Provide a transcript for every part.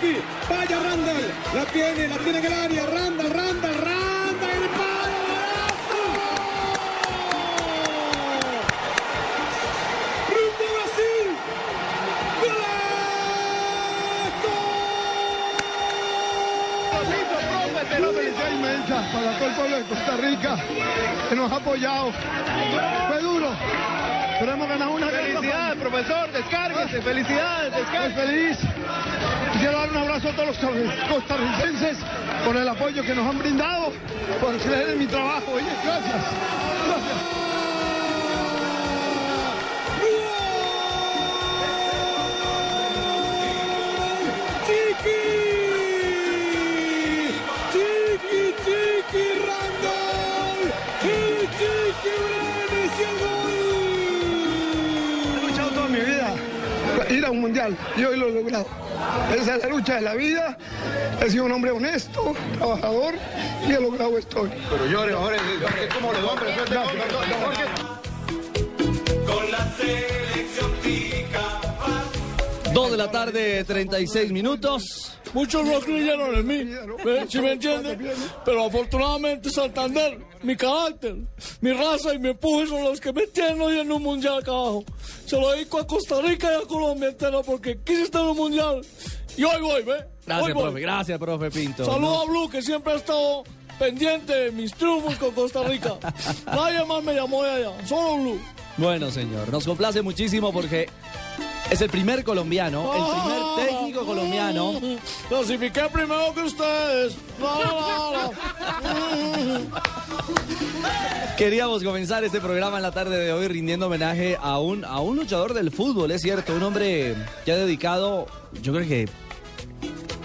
Vaya Randall. La tiene, la tiene en el área. Randall, Randall, Randall. El palo. Una felicidad inmensa para todo el pueblo de Costa Rica que nos ha apoyado. Fue duro, pero hemos ganado una Felicidades, profesor, descárguese. Felicidades, descárguese. feliz. Quiero dar un abrazo a todos los costarricenses por el apoyo que nos han brindado, por creer en mi trabajo. Oye, gracias. Gracias. Ir a un mundial y hoy lo he logrado. Esa es la lucha de la vida. He sido un hombre honesto, trabajador y he logrado esto. Pero llore, Jorge, ¿cómo le va, hombre? Con la selección tica, Dos de la tarde, 36 minutos. Muchos no creyeron en mí. ¿sí me entienden? Pero afortunadamente Santander, mi carácter, mi raza y mi empuje son los que me tienen hoy en un mundial acá abajo. Se lo dedico a Costa Rica y a Colombia entera porque quise estar en un mundial y hoy voy, ¿ve? Gracias, Hoy voy. profe. Gracias, profe Pinto. Saludo a Blue que siempre ha estado pendiente de mis triunfos con Costa Rica. Nadie más me llamó de allá, solo Blue. Bueno, señor, nos complace muchísimo porque es el primer colombiano, el primer técnico colombiano. Clasifiqué primero que ustedes. Queríamos comenzar este programa en la tarde de hoy rindiendo homenaje a un, a un luchador del fútbol, es cierto, un hombre que ha dedicado, yo creo que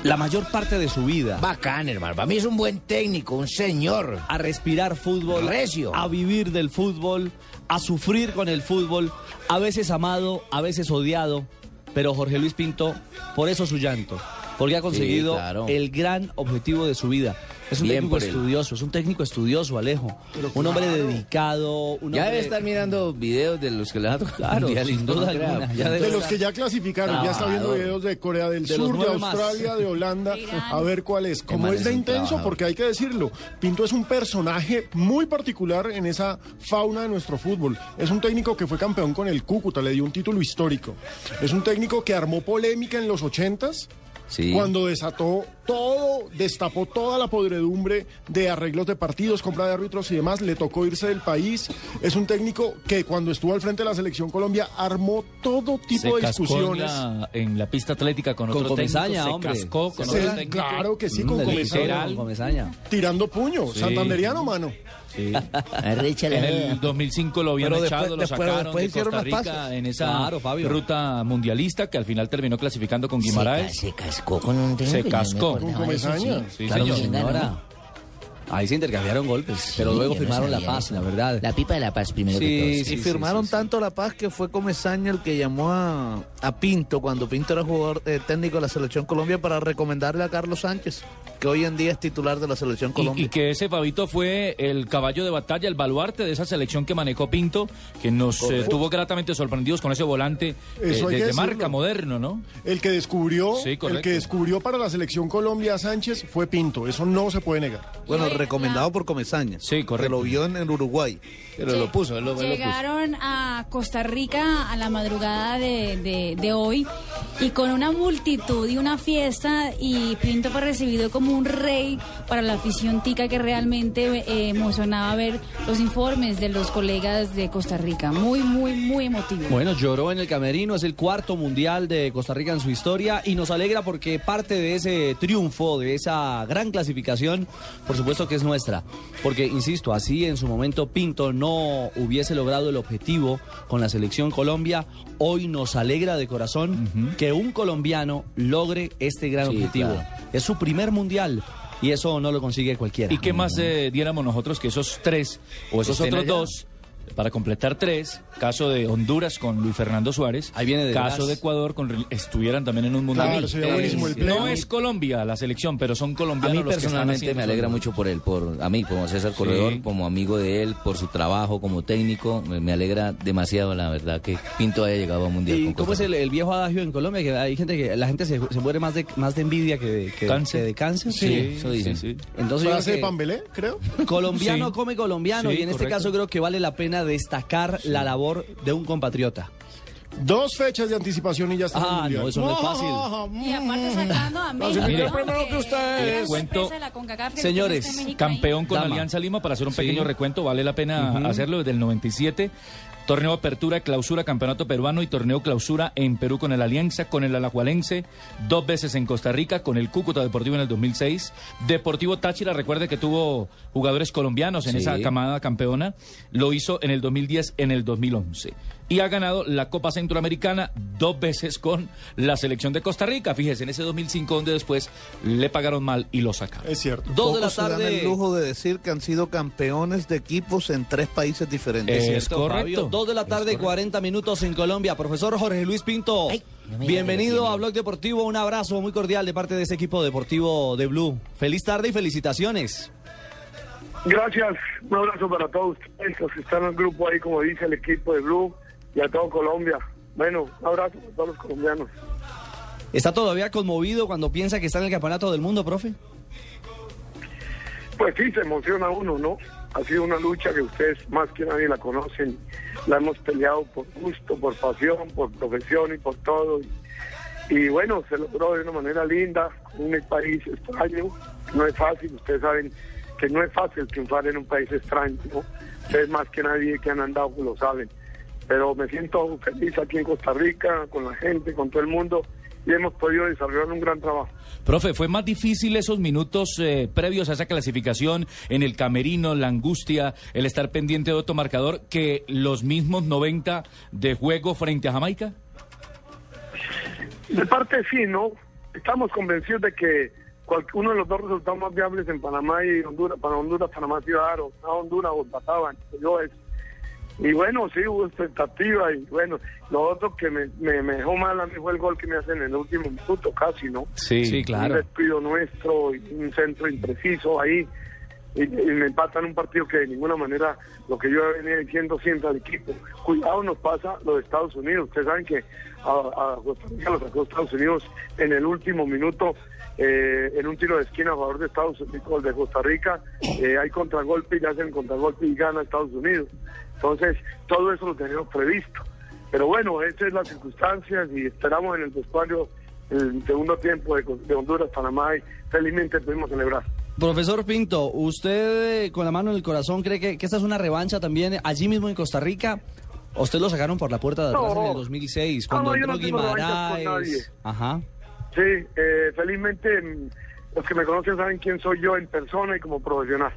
la mayor parte de su vida Bacán, hermano. Para mí es un buen técnico, un señor. a respirar fútbol, Recio. a vivir del fútbol, a sufrir con el fútbol, a veces amado, a veces odiado, pero Jorge Luis Pinto, por eso su llanto, porque ha conseguido claro. el gran objetivo de su vida. Es un Bien técnico estudioso, es un técnico estudioso, Alejo. Un hombre dedicado, un Ya hombre... debe estar mirando videos de los que le han tocado. Claro, mundiales, sin no duda alguna, ya De los que ya clasificaron, ya está viendo videos de Corea del De Sur, de más. Australia, de Holanda, a ver cuál es. Como es de intenso, trabajador. porque hay que decirlo, Pinto es un personaje muy particular en esa fauna de nuestro fútbol. Es un técnico que fue campeón con el Cúcuta, le dio un título histórico. Es un técnico que armó polémica en los ochentas, Sí. cuando desató todo, destapó toda la podredumbre de arreglos de partidos, compra de árbitros y demás, le tocó irse del país. Es un técnico que cuando estuvo al frente de la selección Colombia armó todo tipo se de cascó en discusiones. la, en la pista atlética con, Con otro técnico, Comesaña, se hombre. cascó con Se- otro técnico. claro que sí, Mm, con del Comesaña. literal. con Comesaña. Tirando puño, Sí. santanderiano, mano. Sí. En el 2005 lo habían Pero echado, después- lo después- sacaron después de hicieron Costa Rica en esa Claro, Fabio. ruta mundialista que al final terminó clasificando con Se, ca- Guimaraes. se cascó con un técnico. Se cascó. Con de Comesaña. sí. Sí, Claro, señor. Señora. Ahí se intercambiaron golpes, pero luego no firmaron la paz, eso. la verdad. La pipa de la paz primero Sí, que todo. sí, y firmaron sí, sí. tanto la paz que fue Comesaña el que llamó a, a Pinto cuando Pinto era jugador eh, técnico de la selección Colombia para recomendarle a Carlos Sánchez, que hoy en día es titular de la selección Colombia. y que ese Fabito fue el caballo de batalla, el baluarte de esa selección que manejó Pinto, que nos eh, tuvo gratamente sorprendidos con ese volante eh, de, marca moderno, ¿no? El que descubrió, Sí, el que descubrió para la selección Colombia a Sánchez fue Pinto. Eso no se puede negar. Bueno, recomendado por Comesaña. Sí, Que correcto. lo vio en, en Uruguay. Pero lo puso, él lo, él lo puso. Llegaron a Costa Rica a la madrugada de, de- de hoy y con una multitud y una fiesta y Pinto fue recibido como un rey para la afición tica que realmente eh, emocionaba ver los informes de los colegas de Costa Rica. Muy, muy, muy emotivo. Bueno, lloró en el camerino, es el cuarto mundial de Costa Rica en su historia y nos alegra porque parte de ese triunfo, de esa gran clasificación, por supuesto que es nuestra. Porque, insisto, así en su momento Pinto no hubiese logrado el objetivo con la selección Colombia, hoy nos alegra de corazón que un colombiano logre este gran Sí, objetivo. claro. Es su primer mundial y eso no lo consigue cualquiera. ¿Y qué más eh, diéramos nosotros que esos tres o esos otros allá. dos? Para completar tres, caso de Honduras con Luis Fernando Suárez, Ahí viene de caso de Ecuador con estuvieran también en un mundial. Claro, sería buenísimo el no es Colombia la selección, pero son A colombianos mí los que están personalmente me alegra mucho por él, por a mí como César Corredor, Sí. como amigo de él, por su trabajo como técnico. Me, me alegra demasiado, la verdad, que Pinto haya llegado a Mundial. ¿Y con cómo es el, el viejo adagio en Colombia? Que hay gente que la gente se, se muere más de, más de envidia que de, que- Cáncer. que de cáncer. Sí, eso dicen. sí. Entonces yo creo de que Pambelé, creo. colombiano Sí. come colombiano Sí, y en este caso creo que vale la pena destacar la labor de un compatriota. Dos fechas de anticipación y ya está Ah, no, eso no es fácil. Y aparte sacando a México. mire, primero que ustedes. Cuento- Señores. Campeón con Dama. Alianza Lima, para hacer un Sí. pequeño recuento, vale la pena hacerlo desde el 97. Torneo Apertura, Clausura, Campeonato Peruano y Torneo Clausura en Perú con el Alianza, con el Alajualense, dos veces en Costa Rica, con el Cúcuta Deportivo en el 2006. Deportivo Táchira, recuerde que tuvo jugadores colombianos en Sí. esa camada campeona, lo hizo en el 2010, en el 2011. Y ha ganado la Copa Centroamericana dos veces con la selección de Costa Rica. Fíjese, en ese 2005, donde después le pagaron mal y lo sacaron. Es cierto. Dos de la Pocos se dan tarde. el lujo de decir que han sido campeones de equipos en tres países diferentes. Cierto, Es correcto. Fabio. Dos de la tarde, correcto. 40 minutos en Colombia. Profesor Jorge Luis Pinto, Ay, bienvenido a Blog Deportivo. Un abrazo muy cordial de parte de ese equipo deportivo de Blue. Feliz tarde y felicitaciones. Gracias, un abrazo para todos ustedes, los que están en el grupo ahí, como dice el equipo de Blue, y a todo Colombia. Bueno, un abrazo para todos los colombianos. ¿Está todavía conmovido cuando piensa que está en el campeonato del mundo, profe? Pues sí, se emociona uno, ¿no? Ha sido una lucha que ustedes más que nadie la conocen. La hemos peleado por gusto, por pasión, por profesión y por todo. Y, bueno, se logró de una manera linda, en un país extraño. No es fácil, ustedes saben que no es fácil triunfar en un país extraño, ¿no? Ustedes más que nadie que han andado lo saben. Pero me siento feliz aquí en Costa Rica, con la gente, con todo el mundo, y hemos podido desarrollar un gran trabajo. Profe, ¿fue más difícil esos minutos eh, previos a esa clasificación en el camerino, la angustia, el estar pendiente de otro marcador que los mismos 90 de juego frente a Jamaica? De parte sí, ¿no? Estamos convencidos de que uno de los dos resultados más viables en Panamá y Honduras, para Honduras, Panamá Ciudad, o a Honduras o Pataban, yo es. Y bueno, sí hubo expectativa y bueno, lo otro que me, me, me dejó mal a mí fue el gol que me hacen en el último minuto casi, ¿no? Sí, Sí, Un claro. despido nuestro un centro impreciso ahí. Y, y me empatan un partido que de ninguna manera, lo que yo venía diciendo siempre al equipo, cuidado nos pasa lo de Estados Unidos. Ustedes saben que a, a Costa Rica lo sacó Estados Unidos en el último minuto, eh, en un tiro de esquina a favor de Estados Unidos, de Costa Rica. Eh, hay contragolpe y hacen contragolpe y gana Estados Unidos. Entonces, todo eso lo teníamos previsto. Pero bueno, esas es las circunstancias y esperamos en el vestuario el segundo tiempo de, de Honduras, Panamá y felizmente pudimos celebrar. Profesor Pinto, ¿usted eh, con la mano en el corazón cree que, que esta es una revancha también allí mismo en Costa Rica? ¿O ¿Usted lo sacaron por la puerta de atrás No. en el 2006, cuando No, yo no entró con Guimaraes? nadie. Ajá. Sí, eh, felizmente mm, los que me conocen saben quién soy yo en persona y como profesional.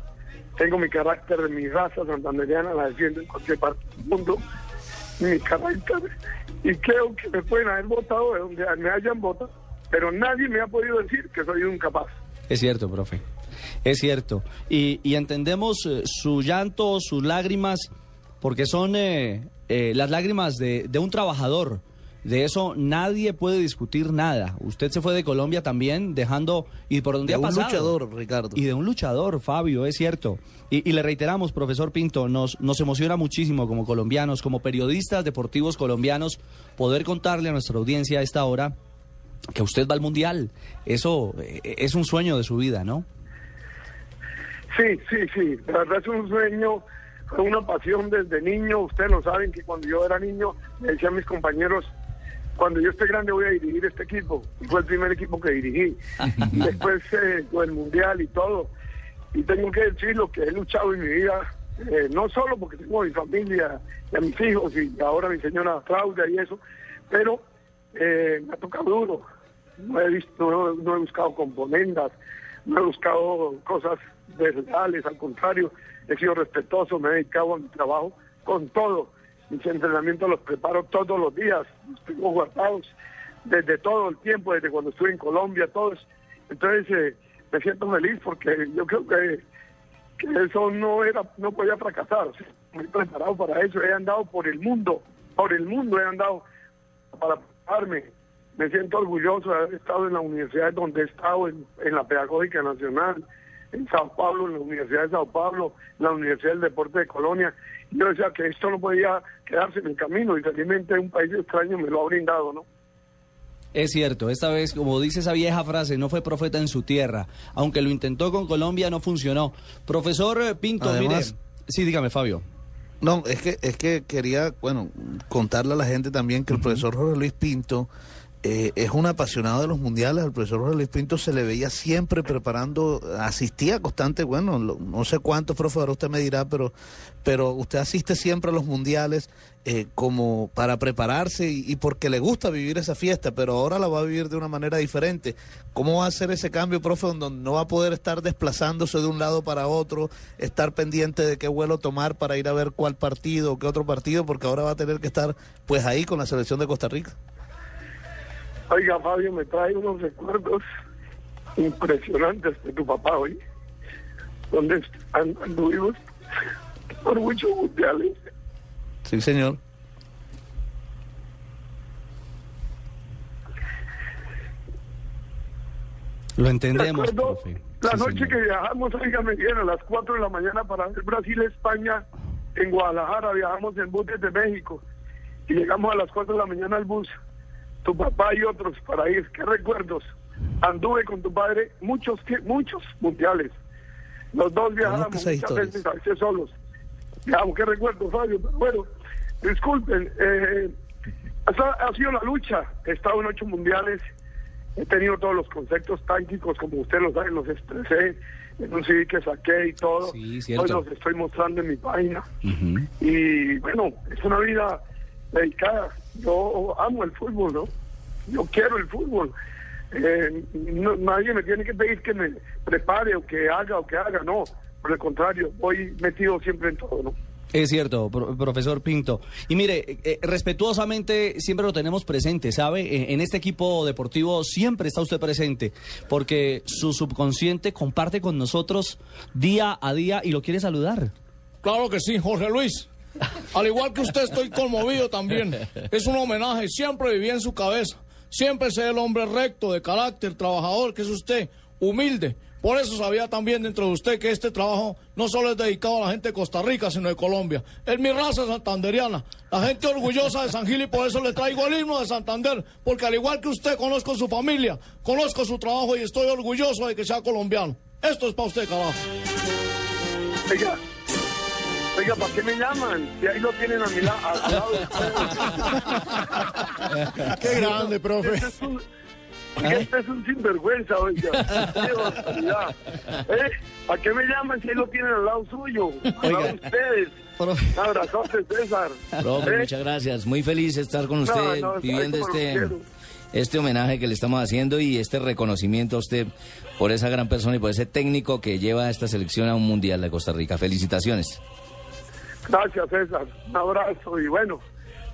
Tengo mi carácter, mi raza santanderiana, la defiendo en cualquier parte del mundo. Mi carácter. Y creo que me pueden haber votado de donde me hayan votado, pero nadie me ha podido decir que soy un incapaz. Es cierto, profe. Es cierto. Y, y entendemos eh, su llanto, sus lágrimas, porque son eh, eh, las lágrimas de un trabajador. De eso nadie puede discutir nada. Usted se fue de Colombia también, dejando... ¿Y por dónde De ha un pasado? luchador, Ricardo. Y de un luchador, Fabio, es cierto. Y, y le reiteramos, profesor Pinto, nos, nos emociona muchísimo como colombianos, como periodistas deportivos colombianos, poder contarle a nuestra audiencia a esta hora que usted va al Mundial. Eso eh, es un sueño de su vida, ¿no? Sí, sí, sí. La verdad es un sueño, fue una pasión desde niño. Ustedes lo saben que cuando yo era niño, me decían mis compañeros, cuando yo esté grande voy a dirigir este equipo. Y fue el primer equipo que dirigí. Después eh, el Mundial y todo. Y tengo que decir lo que he luchado en mi vida, eh, no solo porque tengo a mi familia y a mis hijos y ahora mi señora Claudia y eso, pero eh, me ha tocado duro. No he, visto, no, no he buscado componendas, no he buscado cosas verdales, al contrario, he sido respetuoso, me he dedicado a mi trabajo con todo. Mis entrenamientos los preparo todos los días, los tengo guardados desde todo el tiempo, desde cuando estuve en Colombia, todos. Entonces eh, me siento feliz porque yo creo que, eso no era, no podía fracasar. Estoy preparado para eso, he andado por el mundo, por el mundo he andado para prepararme. Me siento orgulloso de haber estado en la universidad donde he estado, en, en la Pedagógica Nacional, en Sao Paulo, en la Universidad de Sao Paulo, en la Universidad del Deporte de Colonia. Yo decía que esto no podía quedarse en el camino y felizmente un país extraño me lo ha brindado, ¿no? Es cierto, esta vez, como dice esa vieja frase, no fue profeta en su tierra. Aunque lo intentó con Colombia, no funcionó. Profesor eh, Pinto, Además- mire. Sí, dígame, Fabio. No, es que, es que quería, bueno, contarle a la gente también que el profesor Jorge Luis Pinto eh, es un apasionado de los mundiales. Al profesor Jorge Luis Pinto se le veía siempre preparando, asistía constante, bueno, lo- no sé cuántos, profe, ahora usted me dirá, pero, pero usted asiste siempre a los mundiales eh, como para prepararse y, porque le gusta vivir esa fiesta, pero ahora la va a vivir de una manera diferente. ¿Cómo va a ser ese cambio, profe, donde no va a poder estar desplazándose de un lado para otro, estar pendiente de qué vuelo tomar para ir a ver cuál partido qué otro partido, porque ahora va a tener que estar pues ahí con la selección de Costa Rica? Oiga, Fabio, me trae unos recuerdos impresionantes de tu papá hoy, donde and- anduvimos por muchos mundiales. Sí, señor. Lo entendemos, profe. La Sí, noche señor. que viajamos, oígame bien, a las 4 de la mañana para ver Brasil-España en Guadalajara, viajamos en bus desde México y llegamos a las 4 de la mañana al bus, tu papá y otros para ir. ¿Qué recuerdos? Anduve con tu padre muchos, muchos mundiales. Los dos viajamos esas muchas historias. veces, a veces solos. Digamos, qué recuerdos, Fabio, pero bueno, disculpen, eh, ha sido la lucha. He estado en ocho mundiales, he tenido todos los conceptos tácticos, como usted lo sabe, los expresé en un CD que saqué y todo. Sí, Hoy los estoy mostrando en mi página. Y bueno, es una vida dedicada. Yo amo el fútbol, ¿no? Yo quiero el fútbol. Eh, no- nadie me tiene que pedir que me prepare o que haga o que haga, no. Por el contrario, voy metido siempre en todo, ¿no? Es cierto, pro- profesor Pinto. Y mire, eh, eh, respetuosamente siempre lo tenemos presente, ¿sabe? En este equipo deportivo siempre está usted presente, porque su subconsciente comparte con nosotros día a día y lo quiere saludar. Claro que sí, Jorge Luis. Al igual que usted, estoy conmovido también. Es un homenaje, siempre viví en su cabeza. Siempre sé el hombre recto, de carácter, trabajador, que es usted, humilde. Por eso sabía también dentro de usted que este trabajo no solo es dedicado a la gente de Costa Rica, sino de Colombia. Es mi raza santanderiana, la gente orgullosa de San Gil y por eso le traigo el himno de Santander, porque al igual que usted conozco su familia, conozco su trabajo y estoy orgulloso de que sea colombiano. Esto es para usted, carajo. Oiga, ¿para qué me llaman? Si ahí lo tienen a mi la- al lado de ustedes. Qué grande, profe. Este es un, este es un sinvergüenza, oiga. Qué barbaridad. ¿Eh? ¿A qué me llaman si ahí lo tienen al lado suyo? Al lado de ustedes. Un abrazote, César. Profe, ¿Eh? muchas gracias. Muy feliz de estar con usted no, viviendo este, este homenaje que le estamos haciendo y este reconocimiento a usted por esa gran persona y por ese técnico que lleva a esta selección a un mundial de Costa Rica. Felicitaciones. Gracias, César. Un abrazo. Y bueno,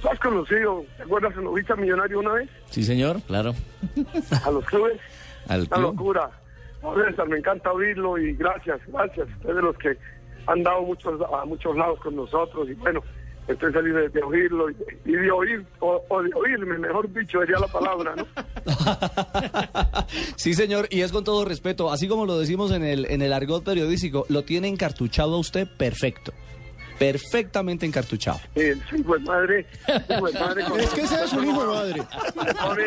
¿tú has conocido, te acuerdas en Novista Millonario una vez? Sí, señor, claro. A los clubes. Al Una club. locura. No, César, me encanta oírlo y gracias, gracias. Ustedes de los que han dado muchos, a muchos lados con nosotros y bueno, estoy feliz de, de oírlo y, y de oír, o, o de oírme, mejor dicho, sería la palabra, ¿no? Sí, señor, y es con todo respeto, así como lo decimos en el, en el argot periodístico, lo tiene encartuchado a usted perfecto. Perfectamente encartuchado. Eh, sí, pues madre, sí, pues madre. Es que ese es un hijo de madre. Se pone,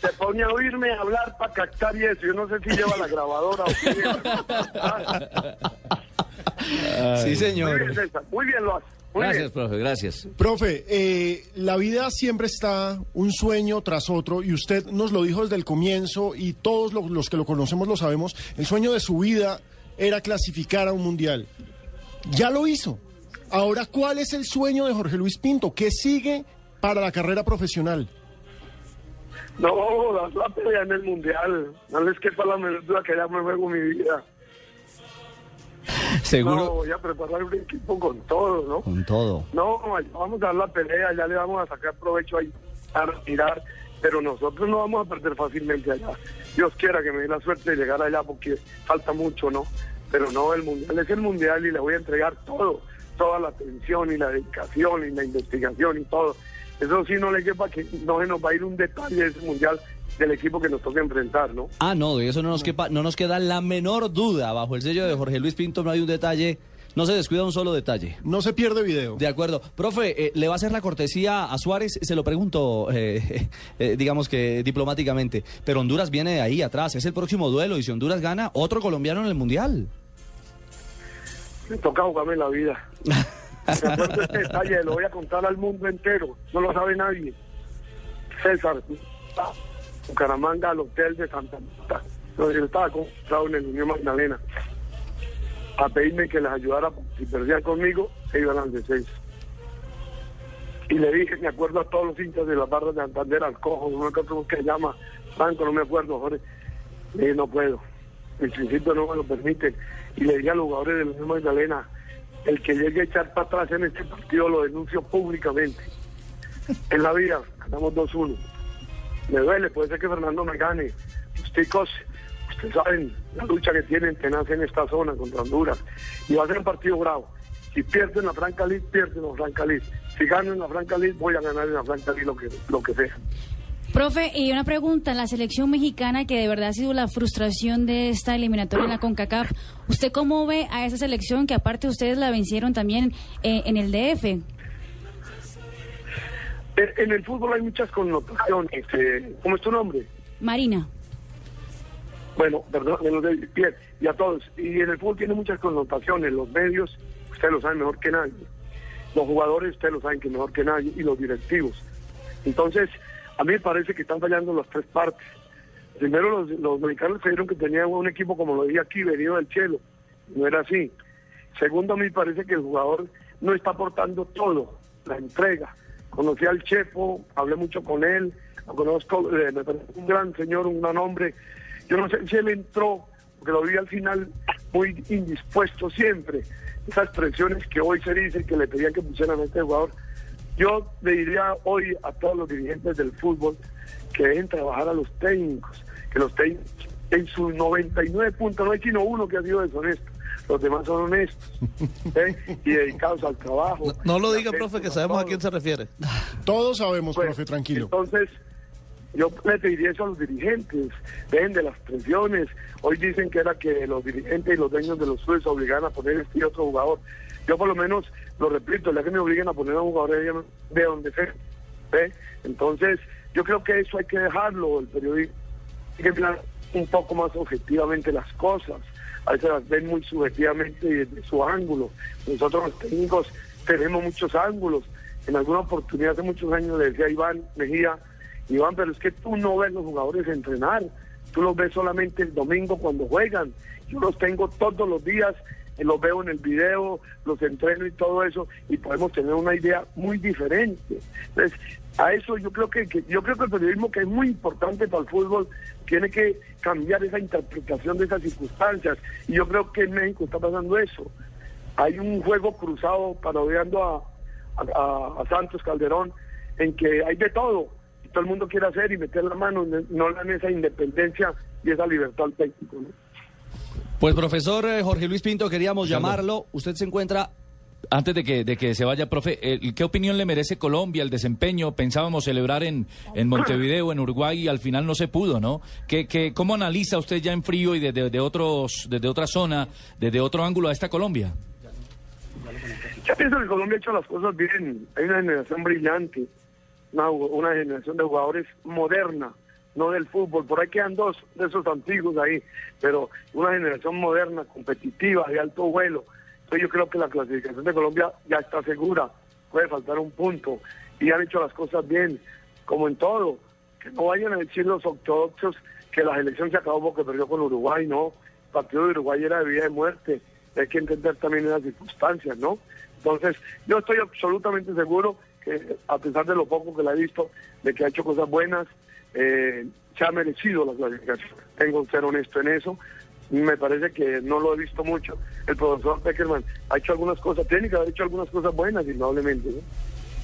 se pone a oírme hablar para captar y eso. Yo no sé si lleva la grabadora o qué lleva. Sí, Muy señor. bien, César, muy bien lo hace. Muy Gracias, bien. profe, gracias. Profe, eh, la vida siempre está un sueño tras otro y usted nos lo dijo desde el comienzo y todos lo- los que lo conocemos lo sabemos. El sueño de su vida era clasificar a un mundial. Ya lo hizo. Ahora, ¿cuál es el sueño de Jorge Luis Pinto? ¿Qué sigue para la carrera profesional? No, la, la pelea en el mundial. No les quepa la menor duda que ya me juego mi vida. Seguro. No, voy a preparar un equipo con todo, ¿no? Con todo. No, vamos a dar la pelea, ya le vamos a sacar provecho ahí a retirar, pero nosotros no vamos a perder fácilmente allá. Dios quiera que me dé la suerte de llegar allá porque falta mucho, ¿no? Pero no, el mundial es el mundial y le voy a entregar todo, toda la atención y la dedicación y la investigación y todo. Eso sí no le quepa que no se nos va a ir un detalle de ese mundial del equipo que nos toca enfrentar, ¿no? Ah, no, de eso no nos, quepa, no nos queda la menor duda. Bajo el sello de Jorge Luis Pinto no hay un detalle, no se descuida un solo detalle. No se pierde video. De acuerdo. Profe, eh, ¿le va a hacer la cortesía a Suárez? Se lo pregunto, eh, eh, digamos que diplomáticamente. Pero Honduras viene de ahí atrás, es el próximo duelo y si Honduras gana, otro colombiano en el Mundial. Me toca jugarme la vida. Me acuerdo este detalle, lo voy a contar al mundo entero, no lo sabe nadie. César, Bucaramanga, al hotel de Santa Marta, donde yo estaba comprado en el Unión Magdalena, a pedirme que les ayudara, si perdían conmigo, se iban al descenso. Y le dije, me acuerdo a todos los hinchas de las barras de Santander, al cojo, no me acuerdo cómo se llama, Franco, no me acuerdo, Jorge. Le dije, no puedo. En principio no me lo permiten. Y le dije a los jugadores de la Unión Magdalena, el que llegue a echar para atrás en este partido lo denuncio públicamente. En la vida, ganamos 2-1. Me duele, puede ser que Fernando me gane. Los chicos, ustedes saben la lucha que tienen tenaz en esta zona contra Honduras. Y va a ser un partido bravo. Si pierden la Franca League, pierden la Franca League. Si gano en la Franca League, voy a ganar en la Franca League lo que, lo que sea. Profe, y una pregunta, la selección mexicana que de verdad ha sido la frustración de esta eliminatoria en la CONCACAF, ¿usted cómo ve a esa selección que aparte ustedes la vencieron también eh, en el DF? En, el fútbol hay muchas connotaciones. eh, ¿Cómo es tu nombre? Marina. Bueno, perdón, de los de bien, y a todos. Y en el fútbol tiene muchas connotaciones. Los medios, ustedes lo saben mejor que nadie. Los jugadores, ustedes lo saben que mejor que nadie. Y los directivos. Entonces, a mí me parece que están fallando las tres partes. Primero, los, los mexicanos creyeron que tenían un equipo como lo dije aquí, venido del cielo. No era así. Segundo, a mí me parece que el jugador no está aportando todo, la entrega. Conocí al Chepo, hablé mucho con él, conozco, eh, me parece un gran señor, un gran hombre. Yo no sé si él entró, porque lo vi al final muy indispuesto siempre. Esas presiones que hoy se dicen que le pedían que pusieran a este jugador. Yo le diría hoy a todos los dirigentes del fútbol que dejen trabajar a los técnicos, que los técnicos en sus 99 puntos, no hay sino uno que ha sido deshonesto, los demás son honestos ¿eh? y dedicados al trabajo. No lo diga, profe, que sabemos a quién se refiere. Todos sabemos, Pues, profe, tranquilo. Entonces, yo le pediría eso a los dirigentes, dejen de las presiones. Hoy dicen que era que los dirigentes y los dueños de los clubes obligan a poner este y otro jugador. Yo por lo menos, lo repito, ya que me obliguen a poner a un jugador de- de donde sea. ¿ve? Entonces, yo creo que eso hay que dejarlo, el periodismo. Hay que mirar un poco más objetivamente las cosas. A veces las ven muy subjetivamente y desde su ángulo. Nosotros los técnicos tenemos muchos ángulos. En alguna oportunidad hace muchos años le decía Iván Mejía, Iván, pero es que tú no ves los jugadores entrenar, tú los ves solamente el domingo cuando juegan. Yo los tengo todos los días, eh, los veo en el video, los entreno y todo eso, y podemos tener una idea muy diferente. Entonces, a eso yo creo que, yo creo que el periodismo que es muy importante para el fútbol tiene que cambiar esa interpretación de esas circunstancias. Y yo creo que en México está pasando eso. Hay un juego cruzado parodiando a, a- Santos Calderón en que hay de todo y todo el mundo quiere hacer y meter la mano, no dan esa independencia y esa libertad al técnico. Pues profesor eh, Jorge Luis Pinto, queríamos llamarlo. Usted se encuentra Antes de que, de que se vaya, profe, eh, ¿qué opinión le merece Colombia, el desempeño? Pensábamos celebrar en, en Montevideo, en Uruguay, y al final no se pudo, ¿no? ¿Qué, qué, ¿Cómo analiza usted ya en frío y desde de otros, desde otra zona, desde otro ángulo a esta Colombia? Yo pienso que Colombia ha hecho las cosas bien. Hay una generación brillante, una, una generación de jugadores moderna, no del fútbol. Por ahí quedan dos de esos antiguos ahí, pero una generación moderna, competitiva, de alto vuelo, Entonces yo creo que la clasificación de Colombia ya está segura, puede faltar un punto y han hecho las cosas bien, como en todo, que no vayan a decir los ortodoxos que la elección se acabó porque perdió con Uruguay, no, el partido de Uruguay era de vida y muerte, hay que entender también las circunstancias, ¿no? Entonces yo estoy absolutamente seguro que a pesar de lo poco que la he visto, de que ha hecho cosas buenas, eh, se ha merecido la clasificación. Tengo que ser honesto en eso. Me parece que no lo he visto mucho. El profesor Peckerman ha hecho algunas cosas, que haber hecho algunas cosas buenas, indudablemente. ¿no?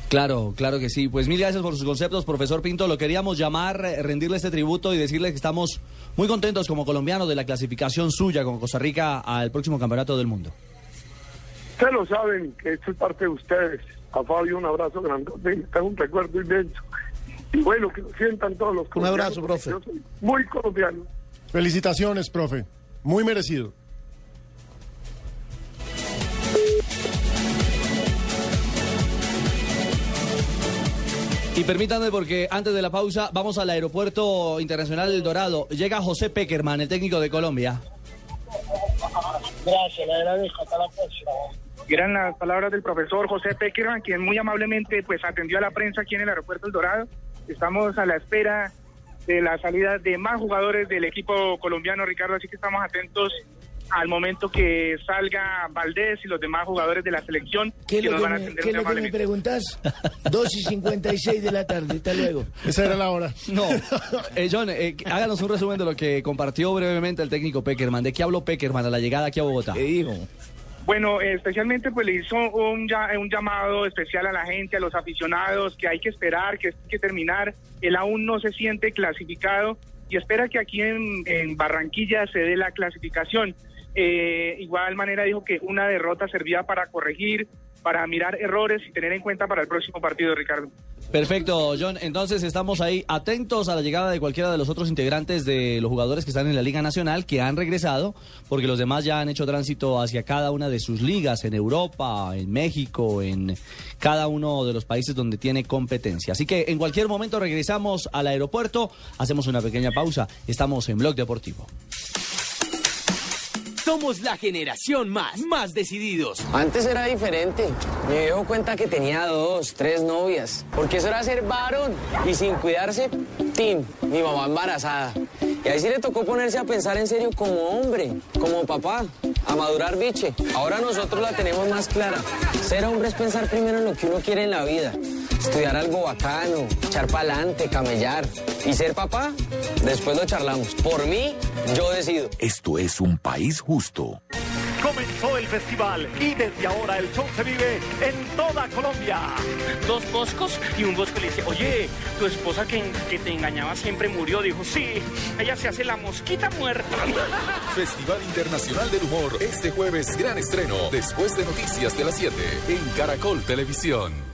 Claro, claro que sí. Pues mil gracias por sus conceptos, profesor Pinto. Lo queríamos llamar, eh, rendirle este tributo y decirle que estamos muy contentos como colombianos de la clasificación suya con Costa Rica al próximo campeonato del mundo. Ustedes lo saben, que esto es parte de ustedes. A Fabio un abrazo grande, tengo un recuerdo inmenso. Y bueno, que lo sientan todos los Un abrazo, colombianos, profe. yo soy Muy colombiano. Felicitaciones, profe. Muy merecido. Y permítanme porque antes de la pausa vamos al aeropuerto internacional El Dorado. Llega José Peckerman, el técnico de Colombia. Gracias, le agradezco. Hasta la próxima. Eran las palabras del profesor José Peckerman, quien muy amablemente pues atendió a la prensa aquí en el aeropuerto El Dorado. Estamos a la espera de la salida de más jugadores del equipo colombiano, Ricardo, así que estamos atentos al momento que salga Valdés y los demás jugadores de la selección ¿Qué es lo que, van a me, qué lo que me preguntas? 2 y 56 de la tarde, hasta luego. Esa era la hora. No, eh, John, eh, háganos un resumen de lo que compartió brevemente el técnico Peckerman. ¿De qué habló Peckerman a la llegada aquí a Bogotá? Bueno, especialmente pues le hizo un, un llamado especial a la gente, a los aficionados, que hay que esperar, que hay que terminar. Él aún no se siente clasificado y espera que aquí en, en Barranquilla se dé la clasificación. Eh, igual manera dijo que una derrota servía para corregir, para mirar errores y tener en cuenta para el próximo partido, Ricardo. Perfecto, John. Entonces estamos ahí atentos a la llegada de cualquiera de los otros integrantes de los jugadores que están en la Liga Nacional, que han regresado, porque los demás ya han hecho tránsito hacia cada una de sus ligas, en Europa, en México, en cada uno de los países donde tiene competencia. Así que en cualquier momento regresamos al aeropuerto, hacemos una pequeña pausa. Estamos en Blog Deportivo. Somos la generación más, más decididos. Antes era diferente. Me dio cuenta que tenía dos, tres novias. Porque eso era ser varón. Y sin cuidarse, Tim, mi mamá embarazada. Y ahí sí le tocó ponerse a pensar en serio como hombre, como papá, a madurar biche. Ahora nosotros la tenemos más clara. Ser hombre es pensar primero en lo que uno quiere en la vida. Estudiar algo bacano, echar pa'lante, camellar. Y ser papá, después lo charlamos. Por mí, yo decido. Esto es un país justo. Comenzó el festival y desde ahora el show se vive en toda Colombia. Dos boscos y un bosco le dice, oye, tu esposa que, que te engañaba siempre murió. Dijo, sí, ella se hace la mosquita muerta. Festival Internacional del Humor. Este jueves, gran estreno. Después de Noticias de las 7. En Caracol Televisión.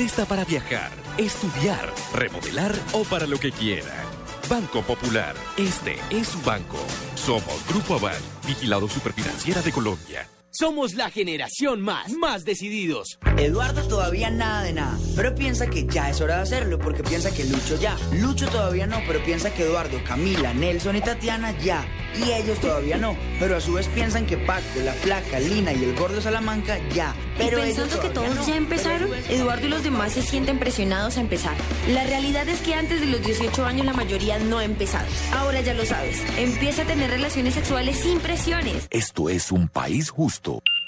para viajar, estudiar, remodelar o para lo que quiera. Banco Popular, este es su banco. Somos Grupo Aval, vigilado superfinanciera de Colombia. Somos la generación más, más decididos. Eduardo todavía nada de nada, pero piensa que ya es hora de hacerlo porque piensa que Lucho ya. Lucho todavía no, pero piensa que Eduardo, Camila, Nelson y Tatiana ya. Y ellos todavía no, pero a su vez piensan que Paco, la Flaca, Lina y el Gordo Salamanca ya. Pero y pensando que todos no. ya empezaron, Eduardo y los demás se sienten presionados a empezar. La realidad es que antes de los 18 años la mayoría no ha empezado. Ahora ya lo sabes, empieza a tener relaciones sexuales sin presiones. Esto es un país justo. Auto.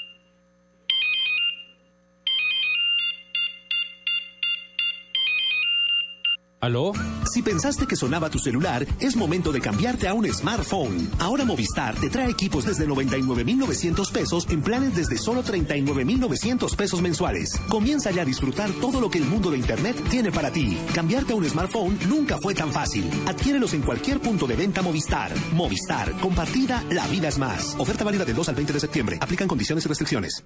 ¿Aló? Si pensaste que sonaba tu celular, es momento de cambiarte a un smartphone. Ahora Movistar te trae equipos desde 99,900 pesos en planes desde solo 39,900 pesos mensuales. Comienza ya a disfrutar todo lo que el mundo de Internet tiene para ti. Cambiarte a un smartphone nunca fue tan fácil. Adquiérelos en cualquier punto de venta Movistar. Movistar, compartida, la vida es más. Oferta válida del 2 al 20 de septiembre. Aplican condiciones y restricciones.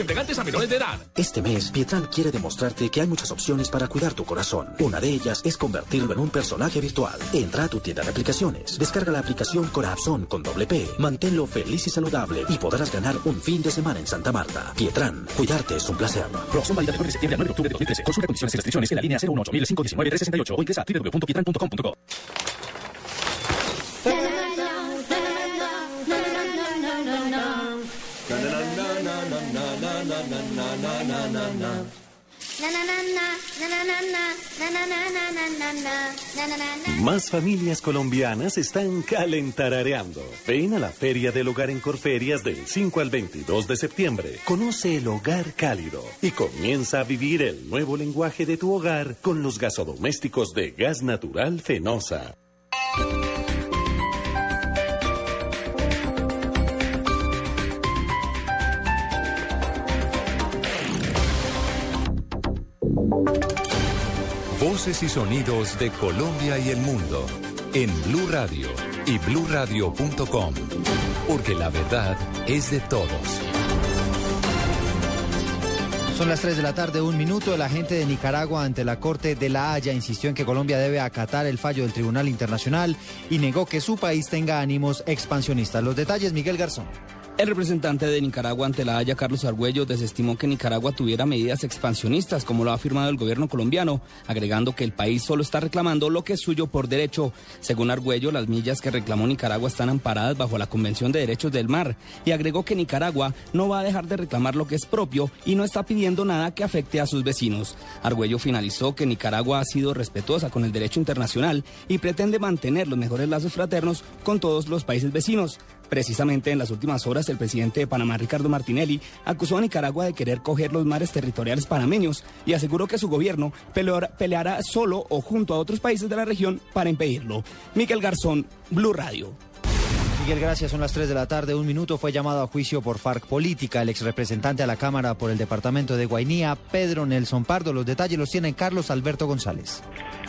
embriagantes a menores de edad. Este mes, Pietran quiere demostrarte que hay muchas opciones para cuidar tu corazón. Una de ellas es convertirlo en un personaje virtual. Entra a tu tienda de aplicaciones, descarga la aplicación Corazón con doble P, manténlo feliz y saludable y podrás ganar un fin de semana en Santa Marta. Pietran, cuidarte es un placer. Promoción válida del 9 de septiembre al 9 de octubre de 2013. Consulta condiciones y restricciones en la línea 018 519 368 o ingresa a www.pietran.com.co. Más familias colombianas están calentarareando. Ven a la Feria del Hogar en Corferias del 5 al 22 de septiembre. Conoce el hogar cálido y comienza a vivir el nuevo lenguaje de tu hogar con los gasodomésticos de gas natural Fenosa. Voces y sonidos de Colombia y el mundo en Blue Radio y bluradio.com, porque la verdad es de todos. Son las 3 de la tarde, un minuto. El agente de Nicaragua ante la Corte de la Haya insistió en que Colombia debe acatar el fallo del Tribunal Internacional y negó que su país tenga ánimos expansionistas. Los detalles, Miguel Garzón. El representante de Nicaragua ante la Haya, Carlos Argüello, desestimó que Nicaragua tuviera medidas expansionistas, como lo ha afirmado el gobierno colombiano, agregando que el país solo está reclamando lo que es suyo por derecho. Según Argüello, las millas que reclamó Nicaragua están amparadas bajo la Convención de Derechos del Mar y agregó que Nicaragua no va a dejar de reclamar lo que es propio y no está pidiendo nada que afecte a sus vecinos. Argüello finalizó que Nicaragua ha sido respetuosa con el derecho internacional y pretende mantener los mejores lazos fraternos con todos los países vecinos. Precisamente en las últimas horas, el presidente de Panamá, Ricardo Martinelli, acusó a Nicaragua de querer coger los mares territoriales panameños y aseguró que su gobierno pelear- peleará solo o junto a otros países de la región para impedirlo. Miguel Garzón, Blue Radio. Gracias. Son las 3 de la tarde. Un minuto fue llamado a juicio por FARC Política. El ex representante a la Cámara por el departamento de Guainía, Pedro Nelson Pardo. Los detalles los tiene Carlos Alberto González.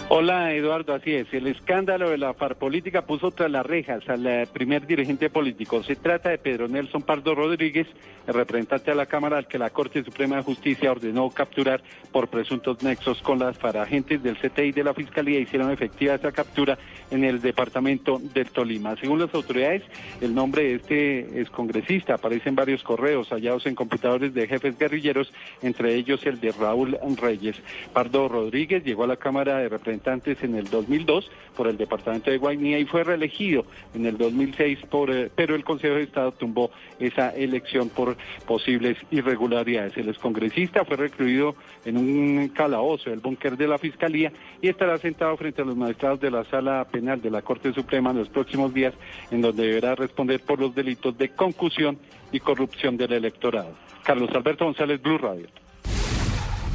Hola Eduardo, así es. El escándalo de la FARC política puso tras las rejas al eh, primer dirigente político. Se trata de Pedro Nelson Pardo Rodríguez, el representante a la Cámara al que la Corte Suprema de Justicia ordenó capturar por presuntos nexos con las FARC. Agentes del CTI de la Fiscalía hicieron efectiva esa captura en el departamento del Tolima. Según las autoridades, el nombre de este excongresista aparece en varios correos hallados en computadores de jefes guerrilleros, entre ellos el de Raúl Reyes. Pardo Rodríguez llegó a la Cámara de Representantes en el 2002 por el departamento de Guainía y fue reelegido en el 2006, por, eh, pero el Consejo de Estado tumbó esa elección por posibles irregularidades. El excongresista fue recluido en un calabozo del búnker de la Fiscalía y estará sentado frente a los magistrados de la Sala Penal de la Corte Suprema en los próximos días, en donde deberá responder por los delitos de concusión y corrupción del electorado. Carlos Alberto González, Blue Radio.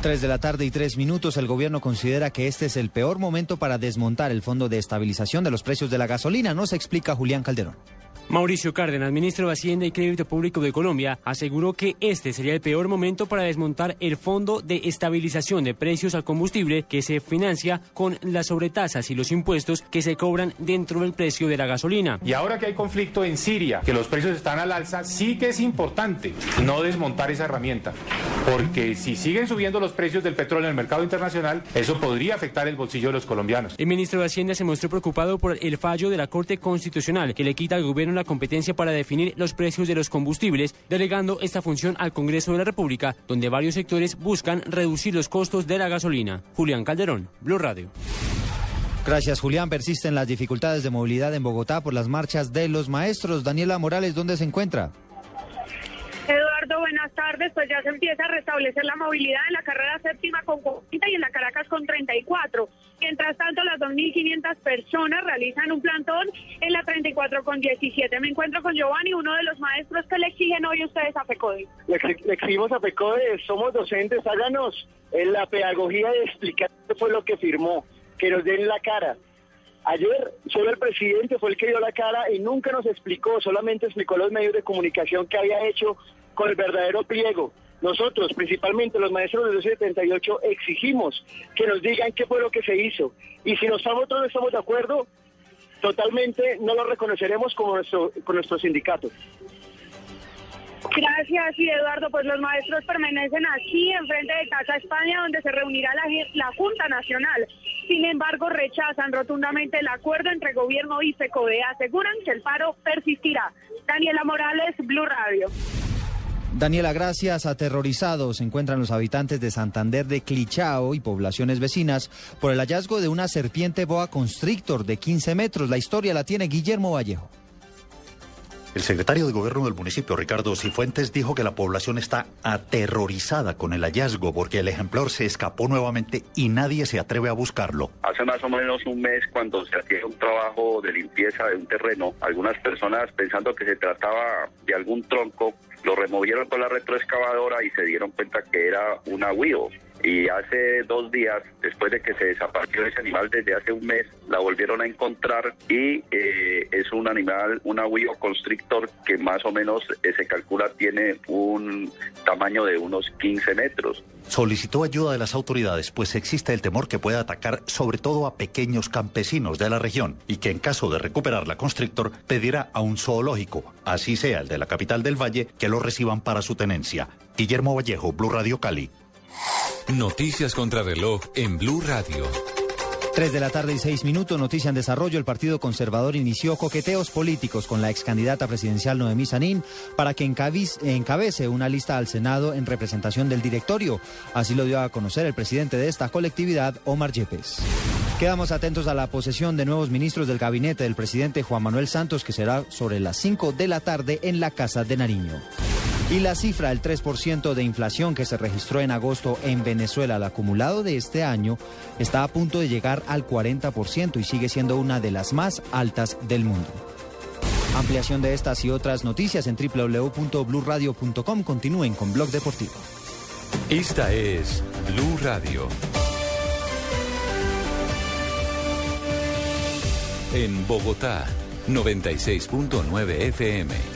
3 de la tarde y 3 minutos. El gobierno considera que este es el peor momento para desmontar el fondo de estabilización de los precios de la gasolina. Nos explica Julián Calderón. Mauricio Cárdenas, ministro de Hacienda y Crédito Público de Colombia, aseguró que este sería el peor momento para desmontar el Fondo de Estabilización de Precios al Combustible que se financia con las sobretasas y los impuestos que se cobran dentro del precio de la gasolina. Y ahora que hay conflicto en Siria, que los precios están al alza, sí que es importante no desmontar esa herramienta, porque si siguen subiendo los precios del petróleo en el mercado internacional, eso podría afectar el bolsillo de los colombianos. El ministro de Hacienda se mostró preocupado por el fallo de la Corte Constitucional que le quita al gobierno la competencia para definir los precios de los combustibles, delegando esta función al Congreso de la República, donde varios sectores buscan reducir los costos de la gasolina. Julián Calderón, Blue Radio. Gracias, Julián. Persisten las dificultades de movilidad en Bogotá por las marchas de los maestros. Daniela Morales, ¿dónde se encuentra? Buenas tardes. Pues ya se empieza a restablecer la movilidad en la carrera séptima con 40 y en la Caracas con 34. Mientras tanto, las 2.500 personas realizan un plantón en la 34 con 17. Me encuentro con Giovanni, uno de los maestros que le exigen hoy ustedes a FECODE. Le, le exigimos a FECODE, somos docentes, háganos en la pedagogía de explicar qué fue lo que firmó, que nos den la cara. Ayer solo el presidente fue el que dio la cara y nunca nos explicó, solamente explicó a los medios de comunicación que había hecho con el verdadero pliego. Nosotros, principalmente los maestros del 278, exigimos que nos digan qué fue lo que se hizo. Y si nosotros no estamos de acuerdo, totalmente no lo reconoceremos como nuestro, con nuestro sindicato. Gracias, y Eduardo, pues los maestros permanecen aquí enfrente de Casa España, donde se reunirá la, la Junta Nacional. Sin embargo, rechazan rotundamente el acuerdo entre gobierno y FECODE. Aseguran que el paro persistirá. Daniela Morales, Blue Radio. Daniela, gracias. Aterrorizados se encuentran los habitantes de Santander de Clichao y poblaciones vecinas por el hallazgo de una serpiente boa constrictor de 15 metros. La historia la tiene Guillermo Vallejo. El secretario de Gobierno del municipio, Ricardo Cifuentes, dijo que la población está aterrorizada con el hallazgo porque el ejemplar se escapó nuevamente y nadie se atreve a buscarlo. Hace más o menos un mes, cuando se hacía un trabajo de limpieza de un terreno, algunas personas pensando que se trataba de algún tronco, lo removieron con la retroexcavadora y se dieron cuenta que era un agüío. Y hace dos días, después de que se desapareció ese animal desde hace un mes, la volvieron a encontrar y eh, es un animal, un agüío constrictor que más o menos eh, se calcula tiene un tamaño de unos 15 metros. Solicitó ayuda de las autoridades, pues existe el temor que pueda atacar sobre todo a pequeños campesinos de la región y que en caso de recuperar la constrictor pedirá a un zoológico, así sea el de la capital del Valle, que lo reciban para su tenencia. Guillermo Vallejo, Blue Radio Cali. Noticias contra reloj en Blue Radio. 3 de la tarde y 6 minutos, noticia en desarrollo. El Partido Conservador inició coqueteos políticos con la ex candidata presidencial Noemí Sanín para que encabece una lista al Senado en representación del directorio. Así lo dio a conocer el presidente de esta colectividad, Omar Yepes. Quedamos atentos a la posesión de nuevos ministros del gabinete del presidente Juan Manuel Santos, que será sobre las 5 de la tarde en la Casa de Nariño. Y la cifra, el 3% de inflación que se registró en agosto en Venezuela, el acumulado de este año, está a punto de llegar al 40% y sigue siendo una de las más altas del mundo. Ampliación de estas y otras noticias en www.bluradio.com. Continúen con Blog Deportivo. Esta es Blue Radio. En Bogotá, 96.9 FM.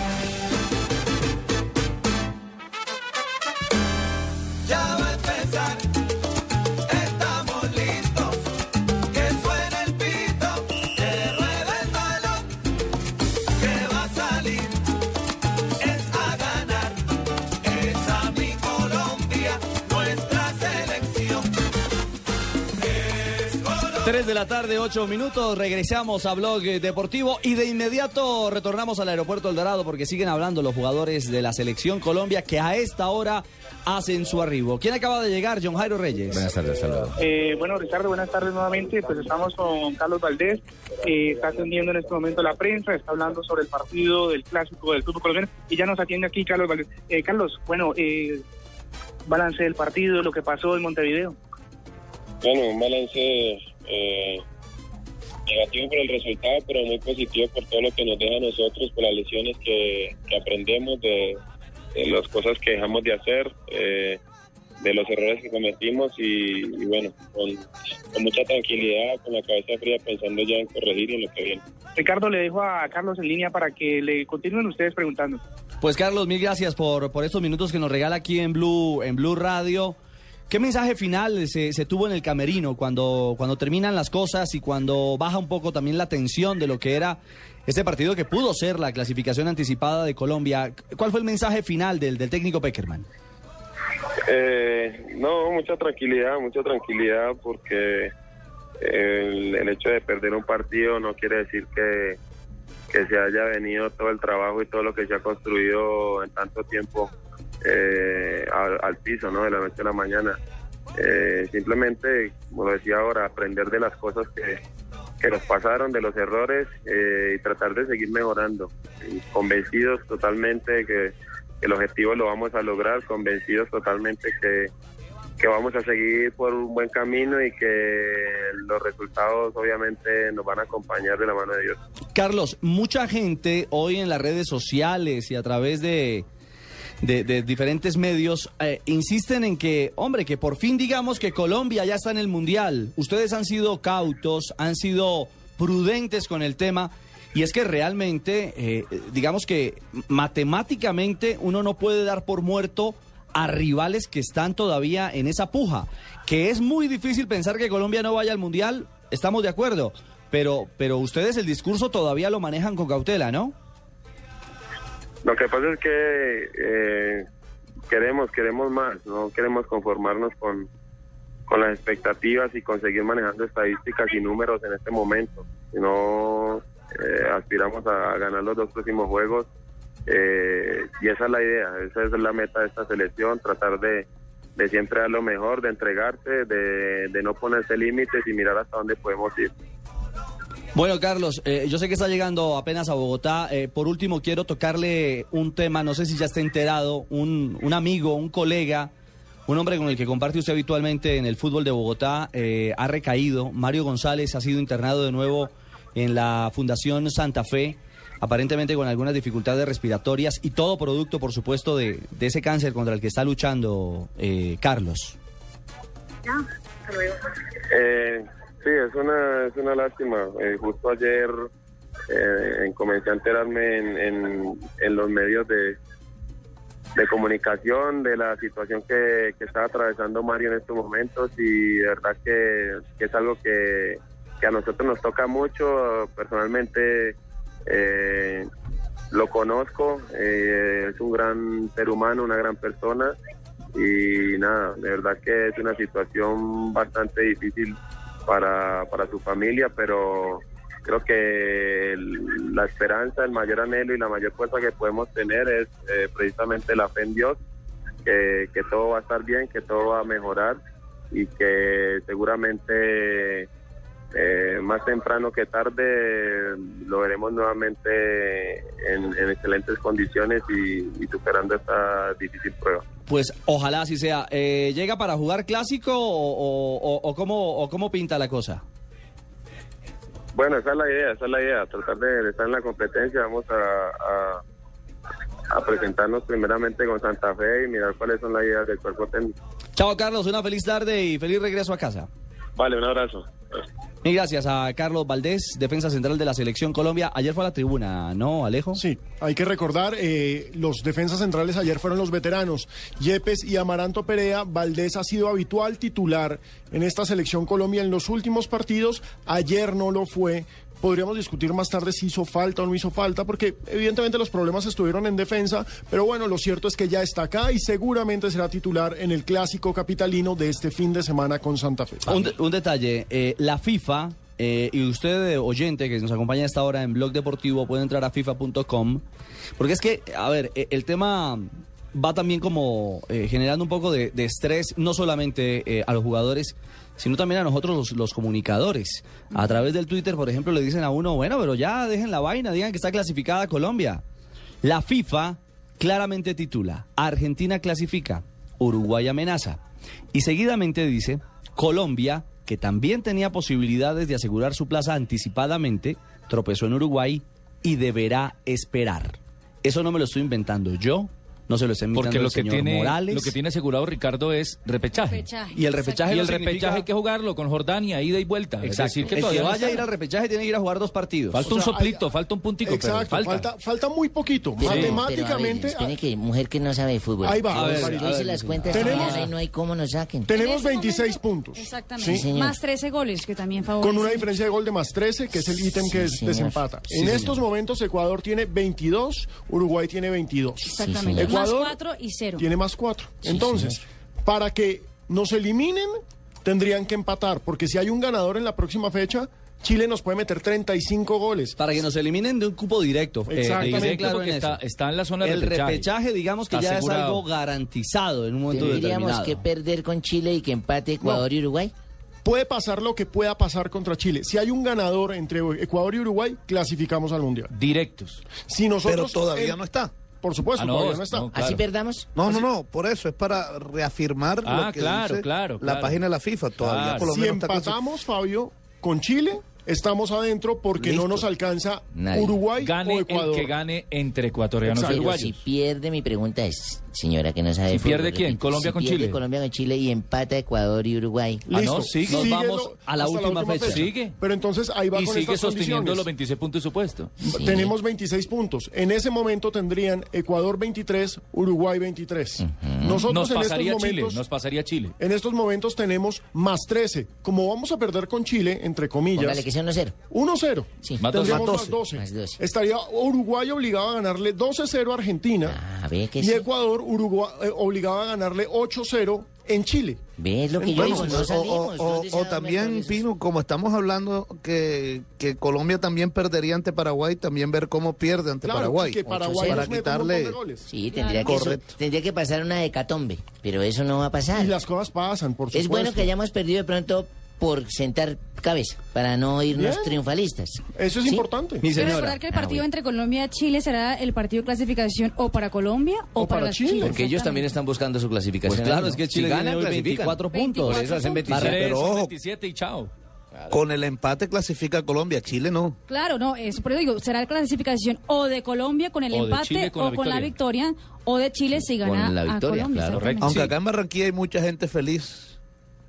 Tarde, 8 minutos, regresamos a Blog Deportivo y de inmediato retornamos al aeropuerto El Dorado porque siguen hablando los jugadores de la selección Colombia que a esta hora hacen su arribo. ¿Quién acaba de llegar? John Jairo Reyes. Buenas tardes, saludos. Eh, bueno, Ricardo, buenas tardes nuevamente. Pues estamos con Carlos Valdés, eh, está atendiendo en este momento la prensa, está hablando sobre el partido del clásico del fútbol colombiano y ya nos atiende aquí Carlos Valdés. Eh, Carlos, bueno, eh, balance del partido, lo que pasó en Montevideo. Bueno, un balance eh, negativo por el resultado, pero muy positivo por todo lo que nos deja a nosotros, por las lesiones que, que aprendemos, de, de las cosas que dejamos de hacer, eh, de los errores que cometimos y, y bueno, con, con mucha tranquilidad, con la cabeza fría, pensando ya en corregir y en lo que viene. Ricardo, le dejo a Carlos en línea para que le continúen ustedes preguntando. Pues Carlos, mil gracias por, por estos minutos que nos regala aquí en Blue, en Blue Radio. ¿Qué mensaje final se, se tuvo en el camerino cuando, cuando terminan las cosas y cuando baja un poco también la tensión de lo que era este partido que pudo ser la clasificación anticipada de Colombia? ¿Cuál fue el mensaje final del, del técnico Peckerman? Eh, no, mucha tranquilidad, mucha tranquilidad porque el, el hecho de perder un partido no quiere decir que, que se haya venido todo el trabajo y todo lo que se ha construido en tanto tiempo eh, al, al piso, ¿no? De la noche a la mañana. Eh, simplemente, como lo decía ahora, aprender de las cosas que, que nos pasaron, de los errores eh, y tratar de seguir mejorando. Y convencidos totalmente de que el objetivo lo vamos a lograr, convencidos totalmente que, que vamos a seguir por un buen camino y que los resultados obviamente nos van a acompañar de la mano de Dios. Carlos, mucha gente hoy en las redes sociales y a través de, de, diferentes medios eh, insisten en que, hombre, que por fin digamos que Colombia ya está en el Mundial. Ustedes han sido cautos, han sido prudentes con el tema. Y es que realmente, eh, digamos que matemáticamente uno no puede dar por muerto a rivales que están todavía en esa puja. Que es muy difícil pensar que Colombia no vaya al Mundial, estamos de acuerdo. Pero, pero ustedes el discurso todavía lo manejan con cautela, ¿no? Lo que pasa es que eh, queremos, queremos más, no queremos conformarnos con, con las expectativas y conseguir manejando estadísticas y números en este momento, sino eh, aspiramos a, ganar los dos próximos juegos eh, y esa es la idea, esa es la meta de esta selección, tratar de, de siempre dar lo mejor, de entregarse, de, de no ponerse límites y mirar hasta dónde podemos ir. Bueno, Carlos, eh, yo sé que está llegando apenas a Bogotá. Eh, por último, quiero tocarle un tema, no sé si ya está enterado, un, un amigo, un colega, un hombre con el que comparte usted habitualmente en el fútbol de Bogotá, eh, ha recaído. Mario González ha sido internado de nuevo en la Fundación Santa Fe, aparentemente con algunas dificultades respiratorias y todo producto, por supuesto, de, de ese cáncer contra el que está luchando eh, Carlos. Eh, sí, es una, es una lástima. Eh, justo ayer eh, comencé a enterarme en, en, los medios de, de comunicación de la situación que, que está atravesando Mario en estos momentos y de verdad que, que es algo que, que a nosotros nos toca mucho. Personalmente eh, lo conozco, eh, es un gran ser humano, una gran persona y nada, de verdad que es una situación bastante difícil para, para su familia, pero creo que el- la esperanza, el mayor anhelo y la mayor fuerza que podemos tener es eh, precisamente la fe en Dios, que, que todo va a estar bien, que todo va a mejorar y que seguramente eh, más temprano que tarde lo veremos nuevamente en, en excelentes condiciones y, y superando esta difícil prueba. Pues ojalá así sea. Eh, ¿Llega para jugar clásico o, o- o- o cómo, o cómo pinta la cosa? Bueno, esa es la idea, esa es la idea, tratar de, de estar en la competencia. Vamos a, a- a presentarnos primeramente con Santa Fe y mirar cuáles son las ideas del cuerpo técnico. Chao, Carlos. Una feliz tarde y feliz regreso a casa. Vale, un abrazo. Y gracias a Carlos Valdés, defensa central de la Selección Colombia. Ayer fue a la tribuna, ¿no, Alejo? Sí, hay que recordar, eh, los defensas centrales ayer fueron los veteranos, Yepes y Amaranto Perea. Valdés ha sido habitual titular en esta Selección Colombia en los últimos partidos. Ayer no lo fue Podríamos discutir más tarde si hizo falta o no hizo falta, porque evidentemente los problemas estuvieron en defensa, pero bueno, lo cierto es que ya está acá y seguramente será titular en el clásico capitalino de este fin de semana con Santa Fe. Un, de- un detalle, eh, la FIFA, eh, y usted, eh, oyente, que nos acompaña a esta hora en Blog Deportivo, puede entrar a FIFA.com, porque es que, a ver, el tema va también como generando un poco de, estrés, no solamente a los jugadores, sino también a nosotros los, comunicadores. A través del Twitter, por ejemplo, le dicen a uno, bueno, pero ya dejen la vaina, digan que está clasificada Colombia. La FIFA claramente titula, Argentina clasifica, Uruguay amenaza. Y seguidamente dice, Colombia, que también tenía posibilidades de asegurar su plaza anticipadamente, tropezó en Uruguay y deberá esperar. Eso no me lo estoy inventando yo, no se lo está inventando Porque lo el que, señor tiene, Morales. lo que tiene asegurado Ricardo es repechaje. Repechaje, Y el repechaje Y el significa- repechaje hay que jugarlo con Jordania, ida y vuelta. Es Exacto. decir, que el que vaya a ir al repechaje tiene que ir a jugar dos partidos. Falta O un sea, soplito, falta un puntico, pero Exacto, falta. falta, falta muy poquito. Pero- Matemáticamente, pero a ver, espere que mujer que no sabe de fútbol. Ahí va, A ver, yo hice las cuentas Tenemos- y no hay cómo nos saquen. tenemos 26 puntos. Exactamente. Sí. Más 13 goles que también favorecen. Con una diferencia de gol de más 13, que es el ítem que Sí, desempata. Sí, en estos momentos Ecuador tiene 22, Uruguay tiene 22. Exactamente. Ecuador 4 y 0. tiene más 4. Entonces, para que nos eliminen, tendrían que empatar, porque si hay un ganador en la próxima fecha, Chile nos puede meter 35 goles. Para que nos eliminen de un cupo directo. Eh, Exactamente. en está- en la zona de El repechaje. repechaje, digamos que ya asegurado. es algo garantizado en un momento Tendríamos determinado. que perder con Chile y que empate Ecuador y Uruguay. Puede pasar lo que pueda pasar contra Chile. Si hay un ganador entre Ecuador y Uruguay, clasificamos al Mundial. Directos. Si nosotros Pero todavía no está. Por supuesto, Ah, no, todavía no está. no, claro. ¿Así perdamos? No, no, no, por eso es para reafirmar Ah, lo que claro, dice claro, la página de la FIFA. Todavía Claro. por lo Si menos está empatamos, Fabio, con Chile, estamos adentro porque Listo. no nos alcanza Nadie. Uruguay Gane o el Ecuador. que gane entre ecuatorianos y uruguayos. si pierde, mi pregunta es, señora que no sabe ¿Si fútbol, pierde quién? ¿Colombia si con pierde Chile? Colombia con Chile y empata Ecuador y Uruguay. Ah, Listo. no, sigue. Nos Síguelo vamos a la hasta última fecha. Sigue. Pero entonces ahí va Y con sigue estas sosteniendo los 26 puntos supuesto. Sí. Tenemos 26 puntos. En ese momento tendrían Ecuador 23, Uruguay 23. Nosotros Nos en pasaría estos Chile, momentos nos pasaría Chile. en estos momentos tenemos más 13. Como vamos a perder con Chile, entre comillas, Póngale que sea 1-0. 1-0. Sí. Más Más más 12. Más 12. Estaría Uruguay obligado a ganarle 12-0 a Argentina Ah, ve que y sí. Ecuador Uruguay, eh, obligado a ganarle 8-0 en Chile. ¿Ves lo que yo digo? No o, salimos. o- ¿Dónde se o va a también? Pino, como estamos hablando que, que Colombia también perdería ante Paraguay, también ver cómo pierde ante Claro, Paraguay. que para quitarle. goles. Sí, tendría que, Correcto. eso- tendría que pasar una hecatombe, pero eso no va a pasar. Y las cosas pasan, por supuesto. Es bueno que hayamos perdido de pronto por sentar cabeza, para no irnos Bien. triunfalistas. Eso es ¿Sí? importante. Mi señora. recordar que el Ah, partido bueno. entre Colombia y Chile será el partido de clasificación o para Colombia o, O para las Chile. Chile. Porque ellos también están buscando su clasificación. Pues claro, es que. Chile si hoy clasifican. 24 puntos. Por eso hacen 27. Para- pero ojo. 27 y chao. Con el empate clasifica Colombia, Chile no. Claro, no, eso por eso digo, será la clasificación o de Colombia con el O empate con o la con la victoria o de Chile si gana la a victoria, Colombia. claro. Aunque acá en Barranquilla hay mucha gente feliz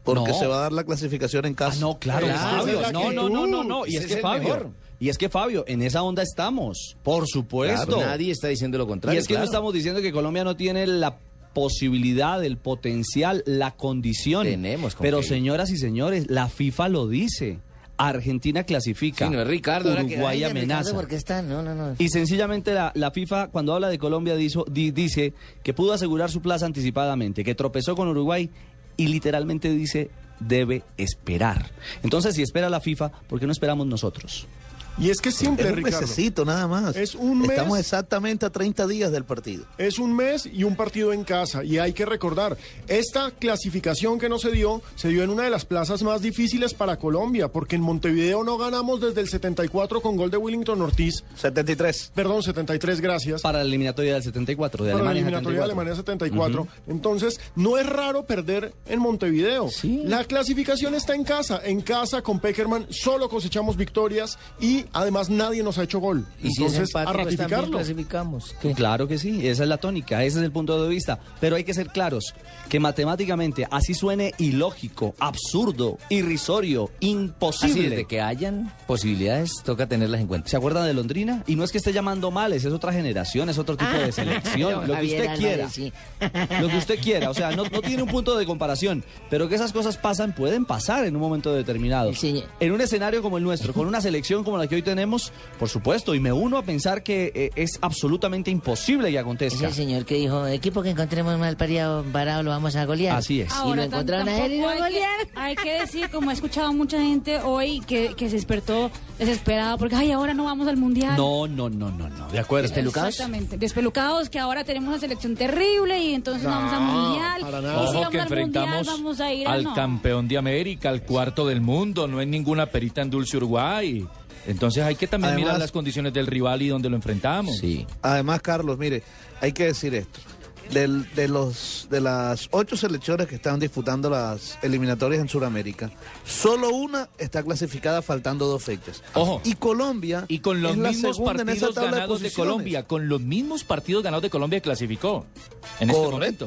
porque No. se va a dar la clasificación en casa. Ah, no, claro, Claro, Fabio. es No, no, no, no, no. Y es que Fabio. mejor. Y es que Fabio, en esa onda estamos. Por supuesto. Claro, nadie está diciendo lo contrario. Y es que no estamos diciendo que Colombia no tiene la posibilidad, el potencial, la condición. Tenemos con Pero señoras y señores, la FIFA lo dice. Argentina clasifica. Sí, no es Ricardo, que- Uruguay Ay, amenaza. Ricardo, ¿por qué está? No, no, no. Y sencillamente la, la FIFA, cuando habla de Colombia, dizo- di- dice que pudo asegurar su plaza anticipadamente, que tropezó con Uruguay y literalmente dice debe esperar. Entonces, si espera la FIFA, ¿por qué no esperamos nosotros? Y es que es simple, es un Ricardo. mesecito nada más. Es un mes. Estamos exactamente a 30 días del partido. Es un mes y un partido en casa. Y hay que recordar, esta clasificación que no se dio, se dio en una de las plazas más difíciles para Colombia, porque en Montevideo no ganamos desde el 74 con gol de Willington Ortiz. 73. Perdón, 73, gracias. Para la eliminatoria del 74, de para la Alemania eliminatoria de 74. Alemania 74. Entonces, no es raro perder en Montevideo. La clasificación está en casa. En casa con Peckerman solo cosechamos victorias y además nadie nos ha hecho gol. Y si es empate, a pues también ratificarlo. clasificamos. ¿Qué? Claro que sí, esa es la tónica, ese es el punto de vista. Pero hay que ser claros que matemáticamente, así suene ilógico, absurdo, irrisorio, Así imposible. desde que hayan posibilidades, toca tenerlas en cuenta. ¿Se acuerdan de Londrina? Y no es que esté llamando males, es otra generación, es otro tipo de selección, lo que usted quiera. Lo que usted quiera, o sea, no, no tiene un punto de comparación, pero que esas cosas pasan, pueden pasar en un momento determinado. Sí. En un escenario como el nuestro, con una selección como la que que hoy tenemos, por supuesto, y me uno a pensar que eh, es absolutamente imposible que Es acontezca. el señor que dijo, equipo que encontremos mal pariado, varado, lo vamos a golear. Así es. Y lo encontraron a él y lo hay que- golearon. Hay que decir, como he escuchado mucha gente hoy que, que se despertó desesperada porque, ay, ahora no vamos al mundial. No, no, no, no, no, de acuerdo. Exactamente. Despelucados, que ahora tenemos una selección terrible y entonces no, vamos al mundial. para Y si Ojo vamos que al mundial, enfrentamos vamos a ir a al no. campeón de América, al cuarto del mundo, no es ninguna perita en dulce Uruguay. Entonces hay que también Además- mirar las condiciones del rival y donde lo enfrentamos. Sí. Además, Carlos, mire, hay que decir esto. Del- de, los, de las ocho selecciones que están disputando las eliminatorias en Sudamérica, solo una está clasificada faltando dos fechas. Ojo. Y Colombia Y con los es mismos partidos de ganados de. Colombia, con los mismos partidos ganados de Colombia clasificó en este Correcto. momento.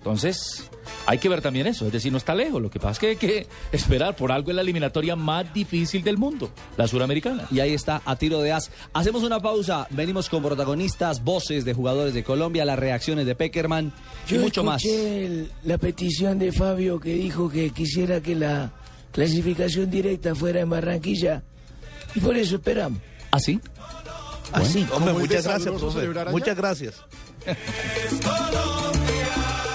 Entonces, hay que ver también eso, es decir, no está lejos. Lo que pasa es que hay que esperar por algo en la eliminatoria más difícil del mundo, la suramericana. Y ahí está, a tiro de as. Hacemos una pausa, venimos con protagonistas, voces de jugadores de Colombia, las reacciones de Peckerman y Yo mucho más. escuché el- la petición de Fabio que dijo que quisiera que la clasificación directa fuera en Barranquilla y por eso esperamos. ¿Ah, sí? Así, hombre, Como es muchas gracias, sabroso profe. celebrar allá. Muchas gracias.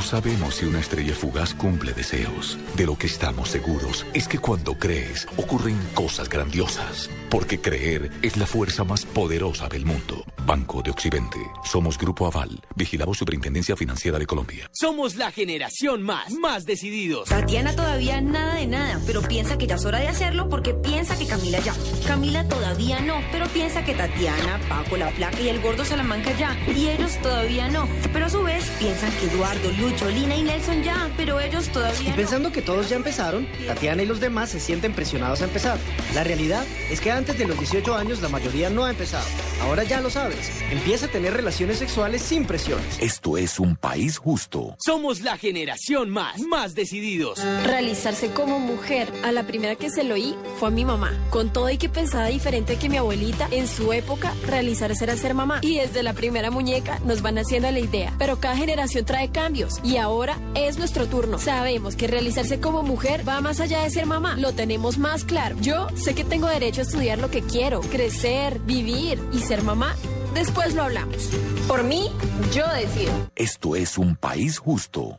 No sabemos si una estrella fugaz cumple deseos. De lo que estamos seguros es que cuando crees ocurren cosas grandiosas. Porque creer es la fuerza más poderosa del mundo. Banco de Occidente. Somos Grupo Aval. Vigilamos Superintendencia Financiera de Colombia. Somos la generación más, más decididos. Tatiana todavía nada de nada, pero piensa que ya es hora de hacerlo porque piensa que Camila ya. Camila todavía no, pero piensa que Tatiana, Paco, la flaca y el gordo Salamanca ya. Y ellos todavía no, pero a su vez piensan que Eduardo, Lucho, Lina y Nelson ya, pero ellos Y todavía no. pensando que todos ya empezaron, Tatiana y los demás se sienten presionados a empezar. La realidad es que antes de los 18 años la mayoría no ha empezado. Ahora ya lo sabes. Empieza a tener relaciones sexuales sin presiones. Esto es un país justo. Somos la generación más, más decididos. Realizarse como mujer. A la primera que se lo oí fue a mi mamá. Con todo y que pensaba diferente que mi abuelita, en su época, realizarse era ser mamá. Y desde la primera muñeca nos van haciendo la idea. Pero cada generación trae cambios. Y ahora es nuestro turno. Sabemos que realizarse como mujer va más allá de ser mamá. Lo tenemos más claro. Yo sé que tengo derecho a estudiar lo que quiero, crecer, vivir y ser mamá. Después lo hablamos. Por mí, yo decido. Esto es un país justo.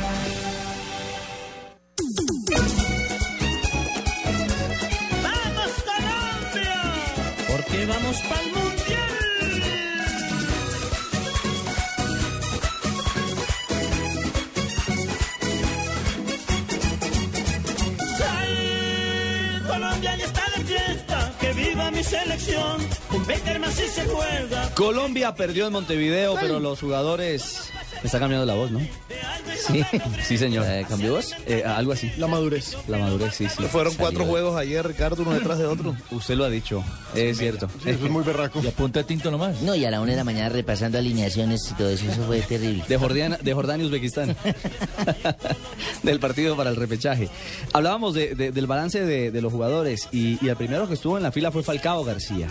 Porque vamos para el mundial. ¡Ay! Colombia ya está de fiesta. Que viva mi selección. Un Beckerman sí se juega. Colombia perdió en Montevideo, pero los jugadores... Me está cambiando la voz, ¿no? Sí, sí, señor. ¿Cambió voz? Eh, algo así. La madurez. La madurez, sí, sí. Fueron cuatro juegos ayer, Ricardo, uno detrás de otro. Usted lo ha dicho, es cierto. es muy berraco. Y apunta tinto nomás. No, y a la una de la mañana repasando alineaciones y todo eso, eso fue terrible. De Jordania, de Jordania, Uzbekistán. del partido para el repechaje. Hablábamos de- de- del balance de, de los jugadores y, y el primero que estuvo en la fila fue Falcao García.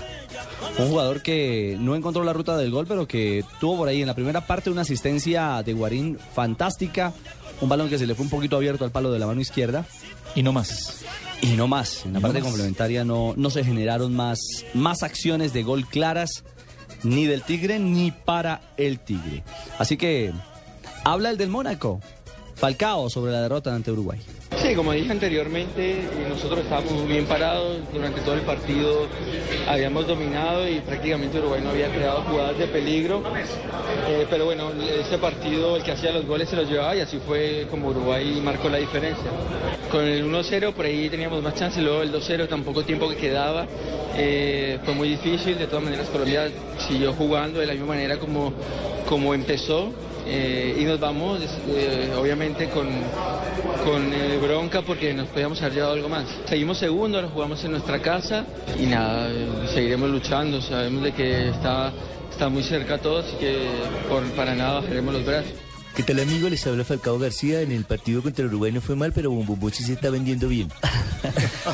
Un jugador que no encontró la ruta del gol, pero que tuvo por ahí en la primera parte una asistencia de Guarín fantástica. Un balón que se le fue un poquito abierto al palo de la mano izquierda. Y no más. Y no más. En la no parte más. complementaria no, no se generaron más, más acciones de gol claras, ni del Tigre ni para el Tigre. Así que habla el del Mónaco. Falcao sobre la derrota ante Uruguay. Sí, como dije anteriormente, nosotros estábamos bien parados durante todo el partido, habíamos dominado y prácticamente Uruguay no había creado jugadas de peligro, Eh, pero bueno, ese partido el que hacía los goles se los llevaba y así fue como Uruguay marcó la diferencia. Con el 1-0 por ahí teníamos más chance, luego el 2-0 tan poco tiempo que quedaba, eh, fue muy difícil, de todas maneras Colombia siguió jugando de la misma manera como, como empezó. eh, y nos vamos obviamente con, con eh, bronca porque nos podíamos haber llevado algo más. Seguimos segundos, lo jugamos en nuestra casa y nada, eh, seguiremos luchando, sabemos de que está, está muy cerca todo, así que por, para nada bajaremos los brazos. ¿Qué tal amigo? Les habla Falcao García. En el partido contra Uruguay no fue mal, pero Bombombó sí se está vendiendo bien.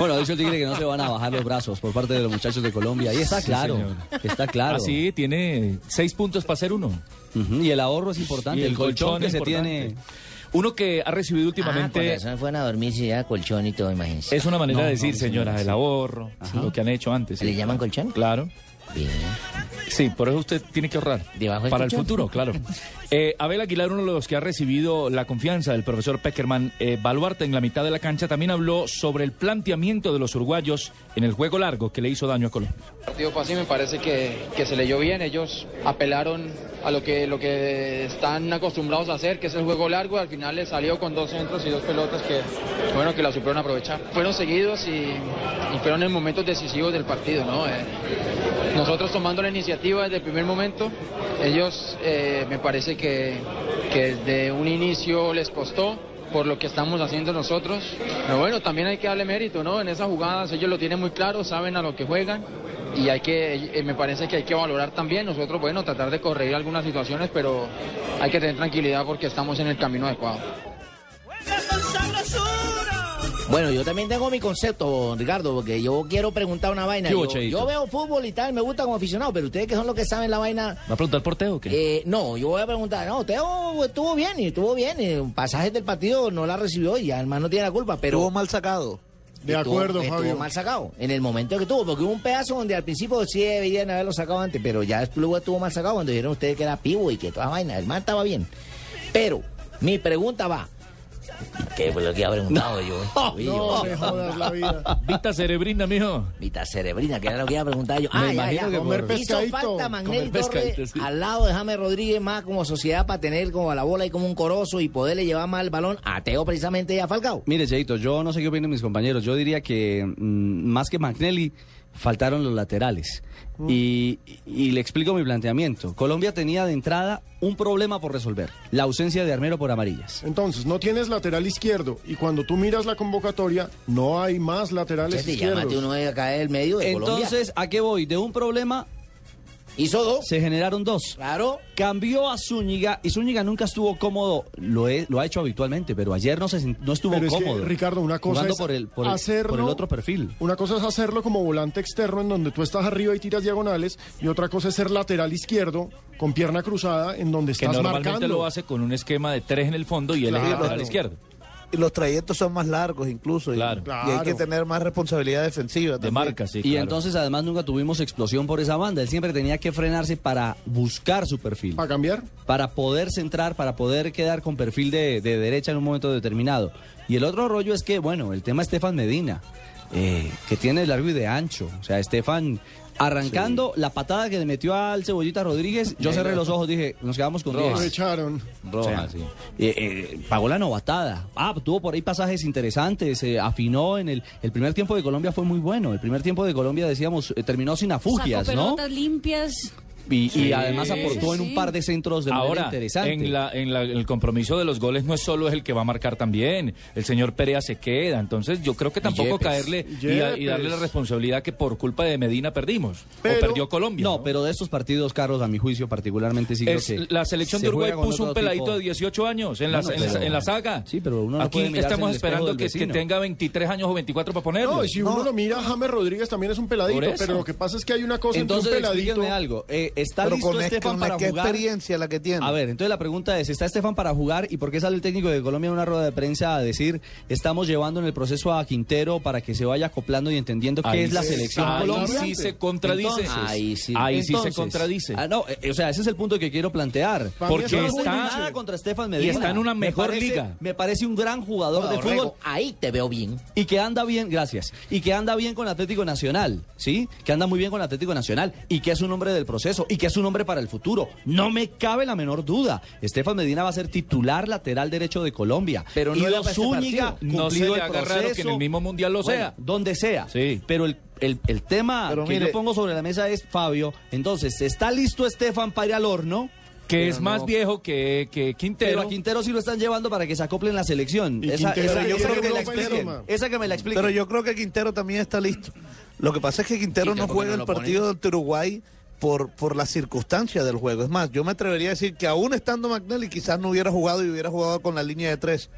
Bueno, ha dicho el Tigre que no se van a bajar los brazos por parte de los muchachos de Colombia. Y está Sí, claro, señor. está claro. Ah, sí, tiene seis puntos para ser uno. Y el ahorro es importante, Y el, colchón, que se importante. tiene. Uno que ha recibido Ah, con últimamente razón fueron a dormirse ya colchón y todo, imagínense. es una manera No, de decir, no, señora, sí. el ahorro, lo que han hecho antes. ¿Le sí. llaman colchón? Claro. Bien. Sí, por eso usted tiene que ahorrar. Debajo Para el futuro, claro. Eh, Abel Aguilar, uno de los que ha recibido la confianza del profesor Peckerman, eh, Baluarte en la mitad de la cancha, también habló sobre el planteamiento de los uruguayos en el juego largo que le hizo daño a Colombia. El partido fue así, me parece que, que se leyó bien. Ellos apelaron a lo que, lo que están acostumbrados a hacer, que es el juego largo. Al final les salió con dos centros y dos pelotas que, bueno, que la supieron aprovechar. Fueron seguidos y, y fueron en momentos decisivos del partido, ¿no? Eh, nosotros tomando la iniciativa desde el primer momento, ellos eh, me parece que, que desde un inicio les costó por lo que estamos haciendo nosotros. Pero bueno, también hay que darle mérito, ¿no? En esas jugadas ellos lo tienen muy claro, saben a lo que juegan y hay que, eh, me parece que hay que valorar también nosotros, bueno, tratar de corregir algunas situaciones, pero hay que tener tranquilidad porque estamos en el camino adecuado. Bueno, yo también tengo mi concepto, Ricardo, porque yo quiero preguntar una vaina. ¿Qué hubo, Yo, veo fútbol y tal, me gusta como aficionado, pero ustedes que son los que saben la vaina. ¿Va a preguntar por Teo o qué? Eh, no, yo voy a preguntar, no, Teo estuvo bien y estuvo bien, y un pasaje del partido no la recibió y además no tiene la culpa, pero... Estuvo mal sacado. De Estuvo- acuerdo, estuvo Fabio. mal sacado, en el momento que tuvo, porque hubo un pedazo donde al principio sí deberían haberlo sacado antes, pero ya luego estuvo mal sacado cuando dijeron ustedes que era pivo y que toda vaina, el man estaba bien. Pero, mi pregunta va, ¿qué fue lo que había preguntado yo? Uy, No yo- me jodas la vida. Vita cerebrina, mijo. Vita cerebrina, que era lo que iba a preguntar yo. Me Ah, ya, imagino ya. que Comer por- Hizo pescadito. falta Magnelli Comer Torres pescadito, sí. al lado de James Rodríguez más como sociedad para tener como a la bola y como un corozo y poderle llevar más el balón a Teo precisamente y a Falcao. Mire, Cheito, yo no sé qué opinan mis compañeros. Yo diría que mm, más que Magnelli, faltaron los laterales. Y, y le explico mi planteamiento. Colombia tenía de entrada un problema por resolver: la ausencia de Armero por amarillas. Entonces, no tienes lateral izquierdo y cuando tú miras la convocatoria, no hay más laterales Chete, izquierdos. llámate uno de acá del medio de Colombia. Entonces, ¿a qué voy? De un problema Hizo dos. se generaron dos. Claro. Cambió a Zúñiga y Zúñiga nunca estuvo cómodo. Lo, he- lo ha hecho habitualmente, pero ayer no, se, no estuvo Pero es que, cómodo. Ricardo, una cosa jugando es por el, por, el, hacerlo- por el otro perfil. Una cosa es hacerlo como volante externo en donde tú estás arriba y tiras diagonales y otra cosa es ser lateral izquierdo con pierna cruzada en donde Que estás normalmente marcando. lo hace con un esquema de tres en el fondo y él es el lateral izquierdo. Y los trayectos son más largos incluso. y- Claro. Y, hay que tener más responsabilidad defensiva. De también. marca, sí. Y claro. entonces además nunca tuvimos explosión por esa banda. Él siempre tenía que frenarse para buscar su perfil. ¿Para cambiar? Para poder centrar, para poder quedar con perfil de, de derecha en un momento determinado. Y el otro rollo es que, bueno, el tema Estefan Medina, eh, que tiene de largo y de ancho. O sea, Estefan arrancando la patada que le metió al Cebollita Rodríguez, yo cerré los ojos, dije, nos quedamos con 10. echaron. Roja, O sea, sí. eh, eh, pagó la novatada. Ah, tuvo por ahí pasajes interesantes, se afinó en el, el primer tiempo de Colombia fue muy bueno. El primer tiempo de Colombia, decíamos, eh, terminó sin afugias, Sacó ¿no? pelotas limpias. Y, además aportó en sí. un par de centros de manera Ahora, interesante. en, la, en la- el compromiso de los goles no es solo el que va a marcar también. El señor Perea se queda. Entonces, yo creo que tampoco Yepes. caerle y, a- y Yepes. darle la responsabilidad que por culpa de Medina perdimos. Pero- o perdió Colombia. No, pero de estos partidos, Carlos, a mi juicio particularmente sí creo Es- que la selección se de Uruguay puso un peladito tipo- de 18 años en, la, Bueno, en la- pero- en la saga. Sí, pero uno no Aquí estamos esperando que, que tenga 23 años o 24 para ponerlo. No, y si uno lo mira, James Rodríguez también es un peladito, pero lo que pasa es que hay una cosa Entonces, entre un peladito. algo. Eh, ¿Está Pero listo con, Estefan para qué jugar? experiencia la que tiene. A ver, entonces la pregunta es, ¿está Estefan para jugar y por qué sale el técnico de Colombia en una rueda de prensa a decir estamos llevando en el proceso a Quintero para que se vaya acoplando y entendiendo qué Ahí es la sí- selección ahí Colombia? sí se contradice. Entonces, Ahí sí. Ahí sí se contradice. Ah, no, eh, o sea, ese es el punto que quiero plantear. Para Porque muy está-. Nada contra Estefan Y Medina. está en una Me mejor parece- liga. Me parece un gran jugador de fútbol ahí te veo bien. y que anda bien, gracias, y que anda bien con Atlético Nacional, ¿sí? Que anda muy bien con Atlético Nacional y que es un hombre del proceso y que es un hombre para el futuro. No me cabe la menor duda. Estefan Medina va a ser titular lateral derecho de Colombia. Pero no y era Ido este Zúñiga, partido. No se cumplido le el haga raro que en el mismo mundial lo Bueno, sea. Donde sea. Sí. Pero el, el- el tema Pero que mire- yo pongo sobre la mesa es, Fabio, entonces, ¿está listo Estefan para ir al horno? que Pero es más no. viejo que, que Quintero. Pero a Quintero sí lo están llevando para que se acople en la selección. Esa, Quintero esa- yo esa creo que la expliquen. Esa que me la expliquen. Pero yo creo que Quintero también está listo. Lo que pasa es que Quintero no ¿por qué juega no el lo ponen? partido ante Uruguay por, por la circunstancia del juego. Es más, yo me atrevería a decir que aún estando McNally quizás no hubiera jugado y hubiera jugado con la línea de tres.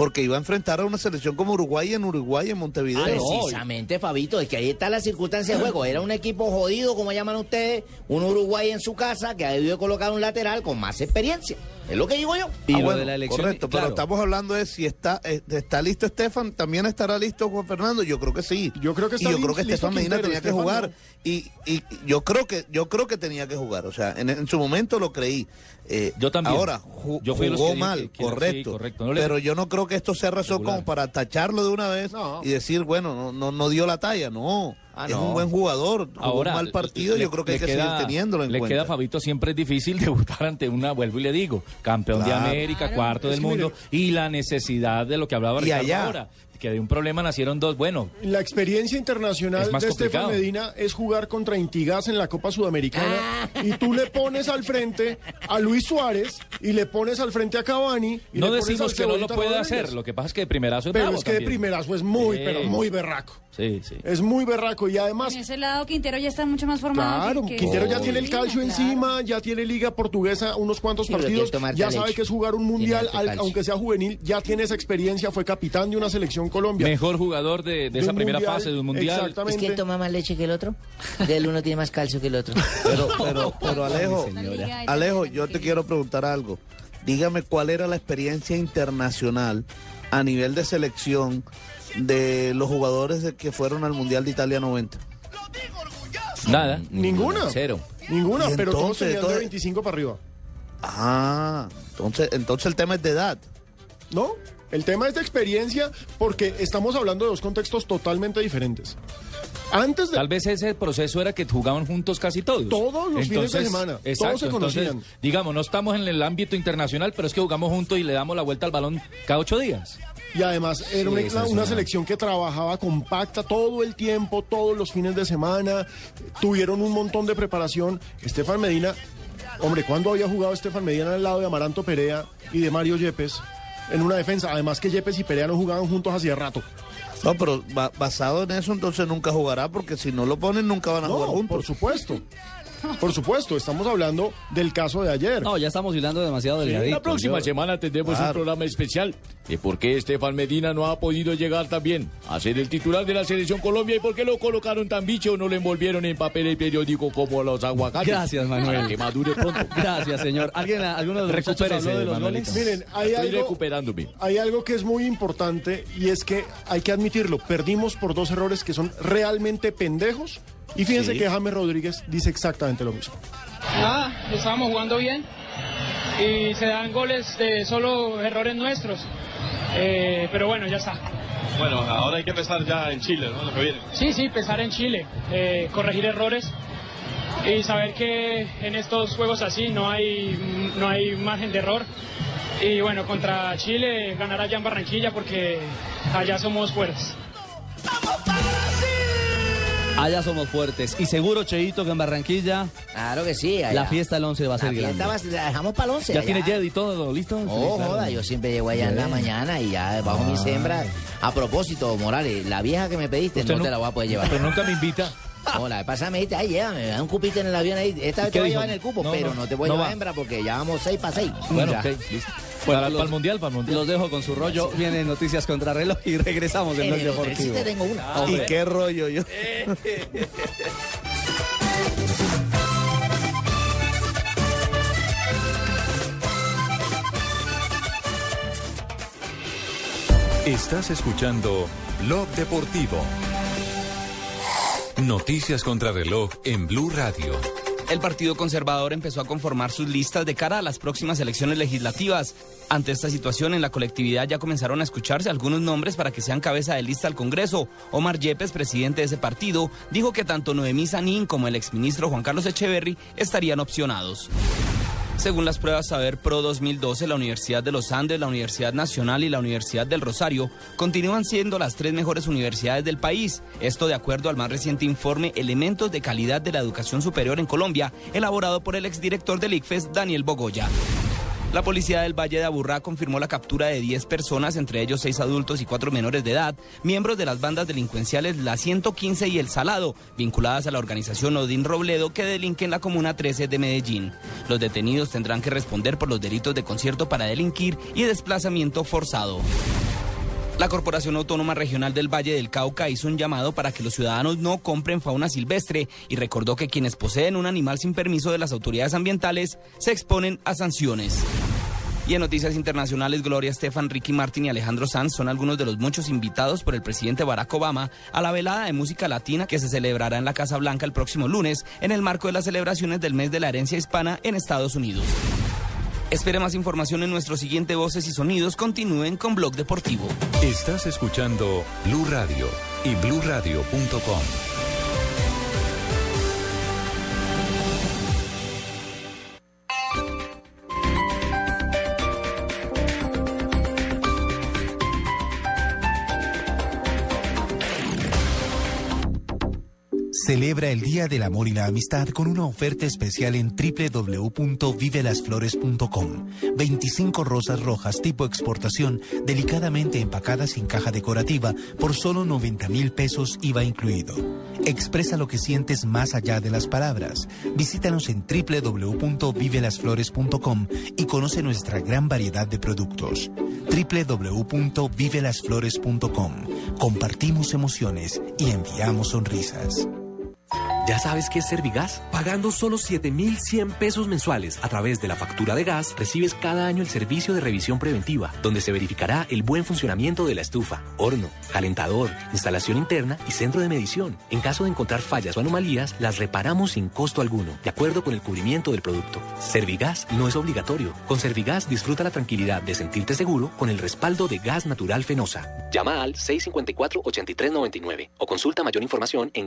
Porque iba a enfrentar a una selección como Uruguay en Uruguay, en Montevideo. Precisamente, Fabito, es que ahí está la circunstancia de juego. Era un equipo jodido, como llaman ustedes, un Uruguay en su casa que ha debido colocar un lateral con más experiencia. Es lo que digo yo. Ah, bueno, Correcto, pero estamos hablando de si está, eh, está listo Estefan, también estará listo Juan Fernando. Yo creo que sí. Yo creo que está y yo creo que Estefan Medina Quintero, tenía que jugar. no. Y, y yo creo que yo creo que tenía que jugar. O sea, en, en su momento lo creí. Eh, Yo también. Ahora, ju- Yo jugó mal, que- que- sí, correcto. correcto. No le- pero yo no creo que esto sea razón Regular. como para tacharlo de una vez y decir, bueno, no, no, no dio la talla. No, Ah, es no. un buen jugador. Jugó Ahora, un mal partido. le- yo creo que hay que queda- seguir teniéndolo en Le cuenta. queda, Fabito, siempre es difícil debutar ante una, vuelvo y le digo, campeón de. América, Claro. cuarto Es del mundo, y la necesidad de lo que hablaba Ricardo allá. ahora, que de un problema nacieron dos, bueno, La experiencia internacional Es de Estefan. Medina es jugar contra Intigas en la Copa Sudamericana y tú le pones al frente a Luis Suárez y le pones al frente a Cavani y no le pones decimos al que no lo puede Rodríguez. hacer, lo que pasa es que de primerazo es Pero bravo es que de primerazo es muy, Sí. pero muy berraco. Sí, sí. Es muy berraco y además En ese lado Quintero ya está mucho más formado. Claro, que- que- Quintero ya tiene el calcio claro. encima, ya tiene Liga Portuguesa unos cuantos Sí, partidos, ya leche. sabe que es jugar un mundial, al- aunque sea juvenil, ya tiene esa experiencia, fue capitán de una selección Colombia. Mejor jugador de, de De esa primera mundial, fase de un mundial. ¿Es que él toma más leche que el otro? El uno tiene más calcio que el otro. Pero, pero, pero Alejo. Alejo, yo te quiero preguntar algo. Dígame cuál era la experiencia internacional a nivel de selección de los jugadores de- que fueron al Mundial de Italia 90. Nada. Ninguna. Cero. Ninguna, pero todos entonces, tenían de entonces- 25 para arriba. Ah, entonces, entonces el tema es de edad. No, el tema es de experiencia porque estamos hablando de dos contextos totalmente diferentes. Antes de... Tal vez ese proceso era que jugaban juntos casi todos. Todos los fines de semana, todos se conocían. entonces, digamos, no estamos en el ámbito internacional, pero es que jugamos juntos y le damos la vuelta al balón cada ocho días. Y además era Sí, una, selección que trabajaba compacta todo el tiempo, todos los fines de semana, tuvieron un montón de preparación. Estefan Medina, hombre, ¿cuándo había jugado Estefan Medina al lado de Amaranto Perea y de Mario Yepes en una defensa? Además que Yepes y Perea no jugaban juntos hacía rato. No, pero ba- basado en eso, entonces nunca jugará, porque si no lo ponen, nunca van a No, jugar juntos. por supuesto. Por supuesto, estamos hablando del caso de ayer. No, ya estamos hilando demasiado Sí, delgadito. la próxima Yo- semana tendremos un Claro. programa especial de por qué Estefan Medina no ha podido llegar también a ser el titular de la selección Colombia y por qué lo colocaron tan bicho o no lo envolvieron en papel y periódico como a los aguacates. Gracias, Manuel. Para que madure pronto. Gracias, señor. ¿Alguien, alguno de los Recupérese, habló de los goles? Miren, hay Estoy algo, recuperándome. hay algo que es muy importante y es que hay que admitirlo. Perdimos por dos errores que son realmente pendejos. Y fíjense Sí. que James Rodríguez dice exactamente lo mismo. Nada, estábamos jugando bien y se dan goles de solo errores nuestros. Eh, pero bueno, ya está. Bueno, ahora hay que pensar ya en Chile, ¿no? Lo que viene. Sí, sí, pensar en Chile, eh, corregir errores y saber que en estos juegos así no hay, no hay margen de error. Y bueno, contra Chile ganar allá en Barranquilla porque allá somos fuertes. Allá somos fuertes. Y seguro, Cheito, que en Barranquilla. Claro que sí. allá. La fiesta del 11 va a ser La fiesta grande. va- la dejamos para el 11. ¿Ya allá. tiene Jet y todo listo? Oh, Sí, joda, yo siempre llego allá en la mañana y ya bajo mis hembras. A propósito, Morales, la vieja que me pediste Usted no no- te la voy a poder llevar. Pero nunca me invita. No, la vez pasada me dijiste, ay, llévame, un cupito en el avión ahí. Esta vez te voy a llevar en el cupo, No, pero no, no, te voy a llevar va. hembra porque ya vamos 6 para 6. Bueno, ok, listo. Para, los- para el mundial, para el mundial. Los dejo con su rollo. Vienen noticias contra reloj y regresamos en En Blog el hotel sí Deportivo. te tengo una. ¿Y qué rollo yo? Estás escuchando Blog Deportivo. Noticias contra reloj en Blue Radio. El Partido Conservador empezó a conformar sus listas de cara a las próximas elecciones legislativas. Ante esta situación, en la colectividad ya comenzaron a escucharse algunos nombres para que sean cabeza de lista al Congreso. Omar Yepes, presidente de ese partido, dijo que tanto Noemí Sanín como el exministro Juan Carlos Echeverry estarían opcionados. Según las pruebas Saber Pro 2012, la Universidad de los Andes, la Universidad Nacional y la Universidad del Rosario continúan siendo las tres mejores universidades del país. Esto de acuerdo al más reciente informe Elementos de Calidad de la Educación Superior en Colombia, elaborado por el exdirector del ICFES, Daniel Bogoya. La policía del Valle de Aburrá confirmó la captura de 10 personas, entre ellos 6 adultos y 4 menores de edad, miembros de las bandas delincuenciales La 115 y El Salado, vinculadas a la organización Odín Robledo que delinque en la Comuna 13 de Medellín. Los detenidos tendrán que responder por los delitos de concierto para delinquir y desplazamiento forzado. La Corporación Autónoma Regional del Valle del Cauca hizo un llamado para que los ciudadanos no compren fauna silvestre y recordó que quienes poseen un animal sin permiso de las autoridades ambientales se exponen a sanciones. Y en noticias internacionales, Gloria Estefan, Ricky Martin y Alejandro Sanz son algunos de los muchos invitados por el presidente Barack Obama a la velada de música latina que se celebrará en la Casa Blanca el próximo lunes en el marco de las celebraciones del mes de la herencia hispana en Estados Unidos. Espere más información en nuestro siguiente Voces y Sonidos. Continúen con Blog Deportivo. Estás escuchando Blue Radio y bluradio.com. Celebra el Día del Amor y la Amistad con una oferta especial en www.vivelasflores.com. 25 rosas rojas tipo exportación, delicadamente empacadas en caja decorativa por solo 90 mil pesos IVA incluido. Expresa lo que sientes más allá de las palabras. Visítanos en www.vivelasflores.com y conoce nuestra gran variedad de productos. www.vivelasflores.com. Compartimos emociones y enviamos sonrisas. ¿Ya sabes qué es Servigas? Pagando solo 7,100 pesos mensuales a través de la factura de gas, recibes cada año el servicio de revisión preventiva, donde se verificará el buen funcionamiento de la estufa, horno, calentador, instalación interna y centro de medición. En caso de encontrar fallas o anomalías, las reparamos sin costo alguno, de acuerdo con el cubrimiento del producto. Servigas no es obligatorio. Con Servigas disfruta la tranquilidad de sentirte seguro con el respaldo de gas natural fenosa. Llama al 654-8399 o consulta mayor información en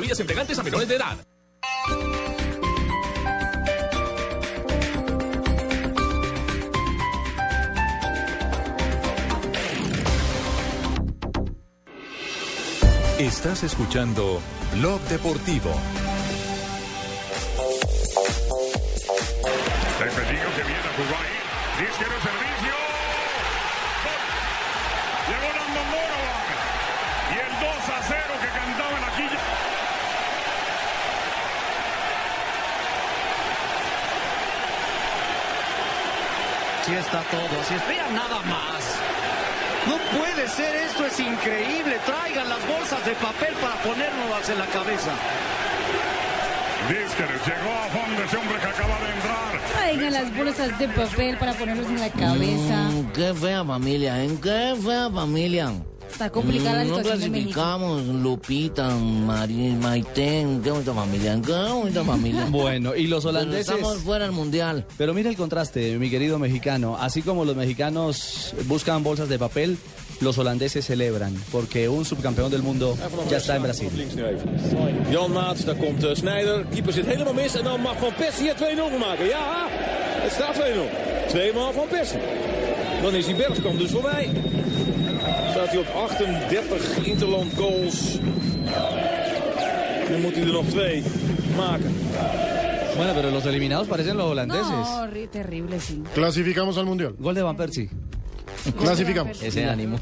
bebidas embriagantes a menores de edad. Estás escuchando Blog Deportivo. Está todo, así espera nada más. No puede ser esto, es increíble. Traigan las bolsas de papel para ponernos en la cabeza. Dísquez llegó a fondo ese hombre que acaba de entrar. Traigan las bolsas de papel para ponerlos en la cabeza. Mm, qué fea familia, ¿eh? Qué fea familia. Está complicada la Mm, situación No clasificamos, Lupita, Mari, Maiten, qué bonita familia, qué bonita familia. Bueno, y los Pero holandeses. Estamos fuera del mundial. Pero mira el contraste, mi querido mexicano. Así como los mexicanos buscan bolsas de papel, los holandeses celebran, porque un subcampeón del mundo ya está en Brasil. Jan Maat, daar komt uh, Snijder. Keeper zit helemaal mis. En dan mag Van Persie hier 2-0 van maken. Ja, het staat 2-0. Tweemaal Van Persie. Dan is die Bergskamp dus voorbij. Staat hij op 38 Interland goals. Dan moet hij er nog twee maken. Bueno, pero los eliminados parecen los holandeses. No, terrible, sí. Clasificamos al mundial. Gol de Van Persie. Clasificamos. Ese ánimo.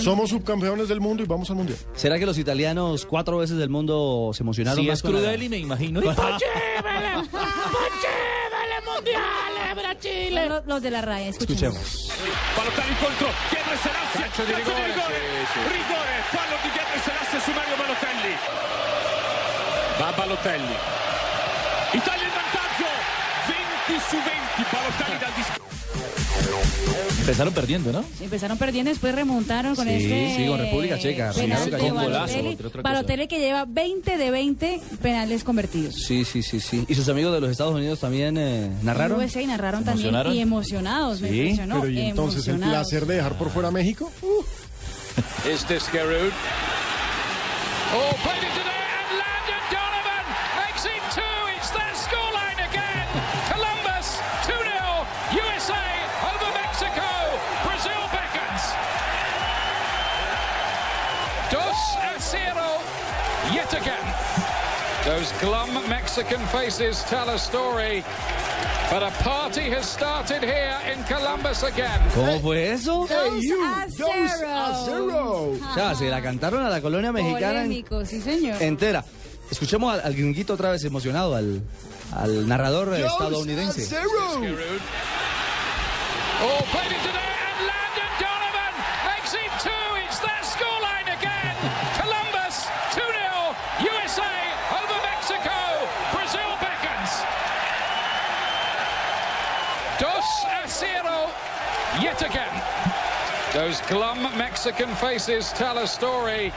Somos subcampeones del mundo y vamos al mundial. ¿Será que los italianos cuatro veces del mundo se emocionaron Si más es con la- Crudeli, me imagino. Son Los, los de la raya, escuchemos. Balotelli incontro. Ghebre Selassie. Calcio di rigore. Rigore. Fallo di Ghebre Selassie su Mario Balotelli. Va Balotelli. Italia in vantaggio. su 20, Balotelli dal dischetto. Empezaron perdiendo, ¿no? Empezaron perdiendo, después remontaron con Sí, este. sí, con República Checa. Sí, con golazo, Balotelli. que lleva 20 de 20 penales convertidos. Sí, sí, sí, sí. ¿Y sus amigos de los Estados Unidos también eh, narraron? USA y narraron también y emocionados. Me Sí, impresionó. Pero y entonces el placer de dejar por fuera a México. Is this? Oh, played it today, glum Mexican faces tell a story. But a party has started here in Columbus again. ¿Cómo fue eso? Dos a cero. O sea, se la cantaron a la colonia mexicana en- Polémico, sí, señor. entera. Escuchemos al, al gringuito otra vez emocionado, al, al narrador eh, Dos a estadounidense. Oh, Those glum Mexican faces tell a story.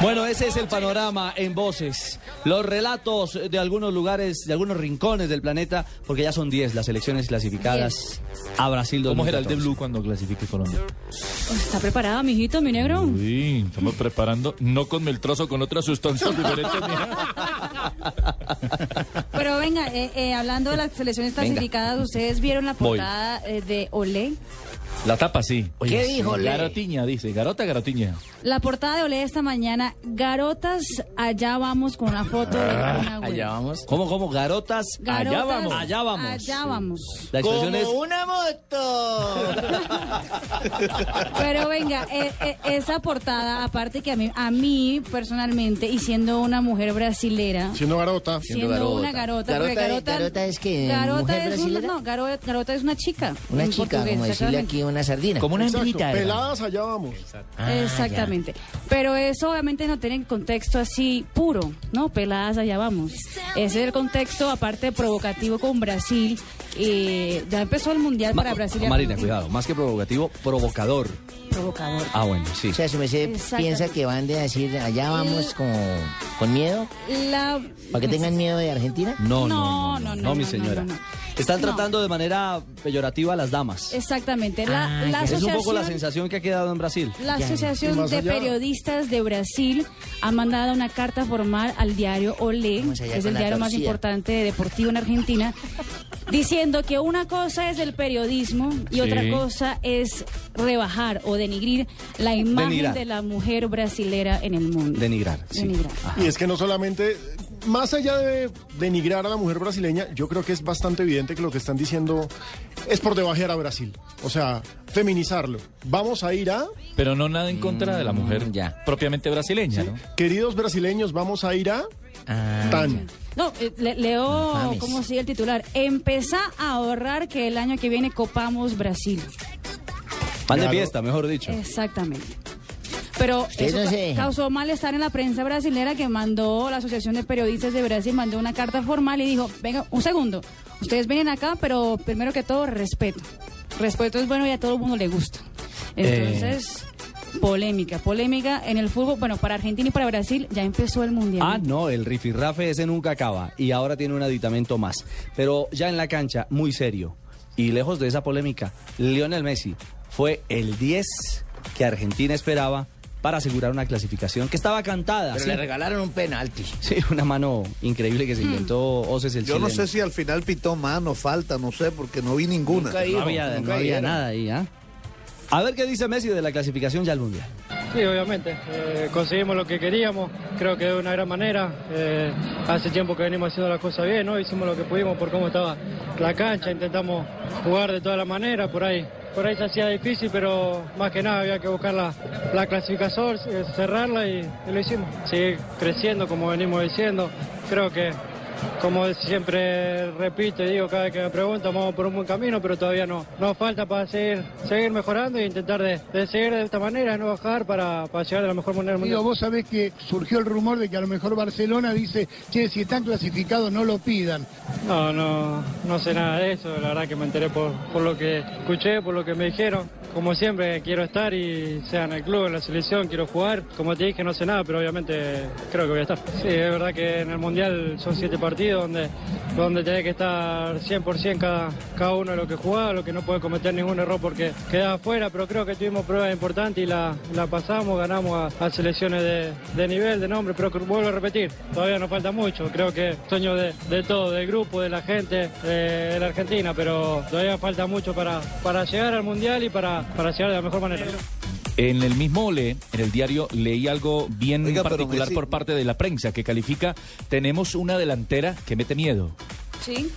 Bueno, ese es el panorama en voces. Los relatos de algunos lugares, de algunos rincones del planeta, porque ya son 10 las elecciones clasificadas a Brasil ¿Cómo será el de 2014. Blue cuando clasifique Colombia? ¿Está preparado, mijito, mi negro? Uy, estamos preparando, no con meltrozo, con otras sustancias diferentes. Pero venga, eh, eh, hablando de las selecciones clasificadas, ¿ustedes vieron la portada eh, de Olé? La tapa, sí. ¿Qué dijo, Le? Garotiña, dice. Garota, garotiña. La portada de Olé esta mañana, Garotas, allá vamos con una foto de una güey. vamos. ¿Cómo, cómo? Garotas, Garotas, allá vamos. Allá vamos. Allá vamos. La expresión es... una moto. Pero venga, eh, eh, esa portada, aparte que a mí, a mí personalmente, y siendo una mujer brasilera, Siendo garota. siendo una garota, porque Garota- garota, garota es que, garota mujer es una, no, garo- garota es una chica. Una chica, portugués, como decirle exactamente. Una sardina. Exacto, Peladas, allá vamos. Ah, Exactamente. Pero eso obviamente no tiene contexto así puro, ¿no? Peladas allá vamos. Ese es el contexto, aparte provocativo con Brasil. eh, ya empezó el mundial para Brasil. Marina, cuidado, más que provocativo, provocador. Provocador. Ah, bueno, sí. O sea, su merced Exactamente. piensa que van de decir allá vamos como con miedo, La... para que tengan miedo de Argentina. No, No, no, no, no, no, no, mi señora. no, no. Están No. tratando de manera peyorativa a las damas. Exactamente. La, la es un poco la sensación que ha quedado en Brasil. La Asociación de. Periodistas de Brasil ha mandado una carta formal al diario Olé, que es el diario más importante deportivo en Argentina, diciendo que una cosa es el periodismo y Sí. otra cosa es rebajar o denigrir la imagen Denigrar. de la mujer brasilera en el mundo. Denigrar. Denigrar. Y es que no solamente, más allá de denigrar a la mujer brasileña, yo creo que es bastante evidente que lo que están diciendo es por debajear a Brasil. O sea, feminizarlo. Vamos a ir a, Pero no nada en contra de la mujer propiamente brasileña, ¿no? queridos brasileños, vamos a ir a tan. No, eh, le- leo. ¿cómo sigue el titular? Empezá a ahorrar que el año que viene copamos Brasil. Pan de fiesta, mejor dicho. Exactamente. Pero eso no ca- causó malestar en la prensa brasilera que mandó la Asociación de Periodistas de Brasil, mandó una carta formal y dijo, venga, un segundo, ustedes vienen acá, pero primero que todo, respeto. Respeto es bueno y a todo el mundo le gusta. Entonces, polémica, polémica en el fútbol. Bueno, para Argentina y para Brasil ya empezó el Mundial. Ah, no, el rifirrafe ese nunca acaba y ahora tiene un aditamento más. Pero ya en la cancha, muy serio y lejos de esa polémica, Lionel Messi fue el 10 que Argentina esperaba para asegurar una clasificación que estaba cantada. Pero sí. le regalaron un penalti. Sí, una mano increíble que se inventó Oses el Yo no sé si al final pitó mano, falta, no sé, porque no vi ninguna. no había, no había nada ahí, ¿ah? A ver qué dice Messi de la clasificación ya al Mundial. Sí, obviamente. Eh, conseguimos lo que queríamos, creo que de una gran manera. Eh, hace tiempo que venimos haciendo las cosas bien, ¿no? Hicimos lo que pudimos por cómo estaba la cancha, intentamos jugar de toda la manera, por ahí. Por ahí se hacía difícil, pero más que nada había que buscar la, la clasificación, eh, cerrarla y, y lo hicimos. Seguir creciendo como venimos diciendo. Creo que como siempre repito y digo cada vez que me preguntan, vamos por un buen camino, pero todavía no. Nos falta para seguir, seguir mejorando e intentar de, de seguir de esta manera, no bajar para, para llegar de la mejor manera Digo, mundial. vos sabés que surgió el rumor de que a lo mejor Barcelona dice, che, si están clasificados no lo pidan. No, no, no sé nada de eso, la verdad que me enteré por, por lo que escuché, por lo que me dijeron. Como siempre quiero estar y sea en el club, en la selección, quiero jugar. Como te dije no sé nada, pero obviamente creo que voy a estar. Sí, es verdad que en el Mundial son siete partidos donde, donde tenés que estar 100% cada, cada uno de lo que jugás, lo que no puede cometer ningún error porque quedás afuera, pero creo que tuvimos pruebas importantes y la, la pasamos, ganamos a, selecciones de, de nivel, de nombre, pero vuelvo a repetir, todavía nos falta mucho. Creo que sueño de, de todo, del grupo, de la gente, de, de la Argentina, pero todavía falta mucho para, para llegar al Mundial y para, para llegar de la mejor manera. En el mismo Ole, en el diario, leí algo bien Oiga, particular Messi- por parte de la prensa que califica, tenemos una delantera que mete miedo, Sí,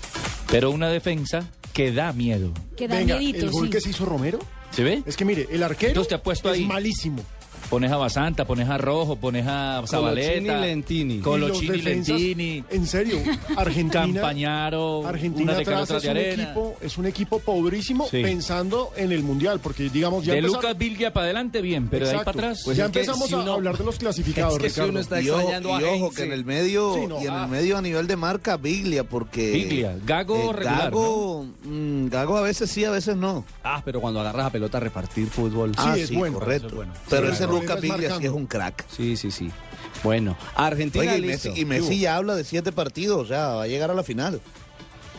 pero una defensa que da miedo. que da Venga, miedito, el gol sí. que se hizo Romero, ¿Se ve? es que mire, el arquero Entonces te apuesto es ahí. malísimo. Pones a Basanta, pones a Rojo, pones a Zabaleta. Colochini, Lentini. Y los Colochini, Lentini. En serio, Argentina. Campañaro, Argentina una de atrás otra es de un, arena. equipo, es un equipo pobrísimo Sí. pensando en el mundial, porque digamos ya de Lucas Vilgia para adelante, bien, pero de ahí para atrás. ya empezamos a hablar de los clasificados, Ricardo. y ojo, y ojo, que en el medio Sí, no. y en Ah. el medio a nivel de marca Biglia porque Biglia, Gago regular, Gago, mm, Gago a veces sí a veces no Ah, pero cuando agarras a pelota a repartir fútbol. ah sí, correcto pero Sí, ese bueno. Lucas Es marcando. es un crack Sí, sí, sí. Bueno, Argentina y listo. Messi, y Messi ya habla de siete partidos o sea va a llegar a la final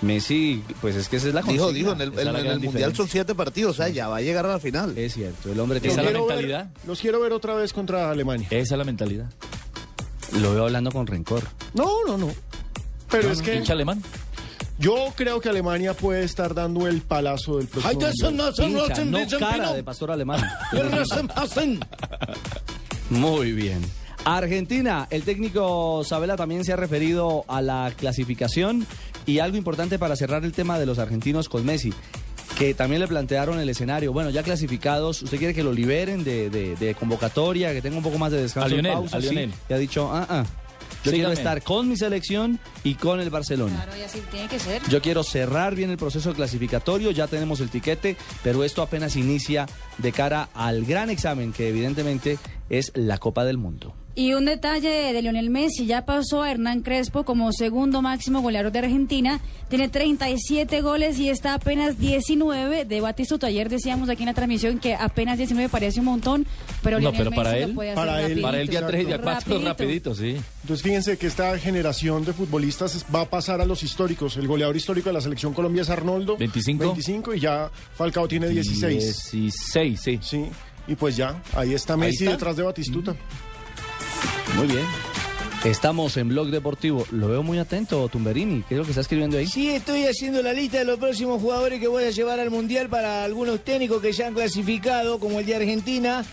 Messi, pues es que esa es la dijo consigna. dijo en el, en la el mundial diferencia. son siete partidos o sea ya va a llegar a la final es cierto el hombre Los Esa es la ver- mentalidad. los quiero ver otra vez contra Alemania. Esa es la mentalidad. Lo veo hablando con rencor. No, no, no. Pero No, es no, que hincha alemán. Yo creo que Alemania puede estar dando el palazo del próximo. Hincha, no cara de pastor alemán. Muy bien. Argentina, el técnico Sabela también se ha referido a la clasificación y algo importante para cerrar el tema de los argentinos con Messi, que también le plantearon el escenario. Bueno, ya clasificados, ¿usted quiere que lo liberen de, de- de convocatoria, que tenga un poco más de descanso? A en Lionel, pausa? a Sí, Lionel. y ha dicho, ah, ah, yo quiero estar con mi selección y con el Barcelona. Claro, y así tiene que ser. Yo quiero cerrar bien el proceso clasificatorio, ya tenemos el tiquete, pero esto apenas inicia de cara al gran examen que evidentemente es la Copa del Mundo. Y un detalle de Lionel Messi, ya pasó a Hernán Crespo como segundo máximo goleador de Argentina, tiene 37 goles y está apenas 19 de Batistuta. Ayer decíamos aquí en la transmisión que apenas 19 parece un montón, pero No, Lionel pero para Messi él, lo puede hacer para él. Para él día 3 y día 4 Rapidito. rapidito, sí. Entonces fíjense que esta generación de futbolistas va a pasar a los históricos. El goleador histórico de la selección Colombia es Arnoldo. 25. 25 y ya Falcao tiene 16. 16, sí. Sí. Y pues ya, ahí está Ahí Messi está. detrás de Batistuta. Muy bien. Estamos en Blog Deportivo. Lo veo muy atento, Tumberini. ¿Qué es lo que está escribiendo ahí? Sí, estoy haciendo la lista de los próximos jugadores que voy a llevar al Mundial para algunos técnicos que ya han clasificado, como el de Argentina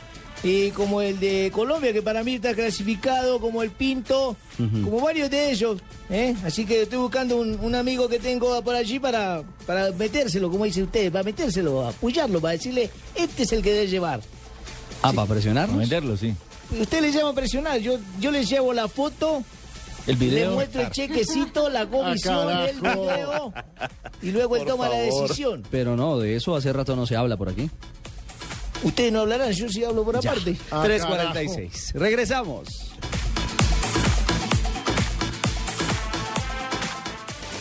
y como el de Colombia, que para mí está clasificado, como el Pinto, como varios de ellos. ¿eh? Así que estoy buscando un, un amigo que tengo por allí para, para metérselo, como dice usted, para metérselo, apoyarlo, para decirle, este es el que debe llevar. Ah, para presionarnos. venderlo, sí. Usted le llama a presionar, yo, yo le llevo la foto, El le video. muestro el chequecito, la comisión, Ah, el carajo. video, y luego él toma la decisión. Pero no, de eso hace rato no se habla por aquí. Ustedes no hablarán, yo sí hablo por Ya. aparte. Ah, 3.46. Regresamos.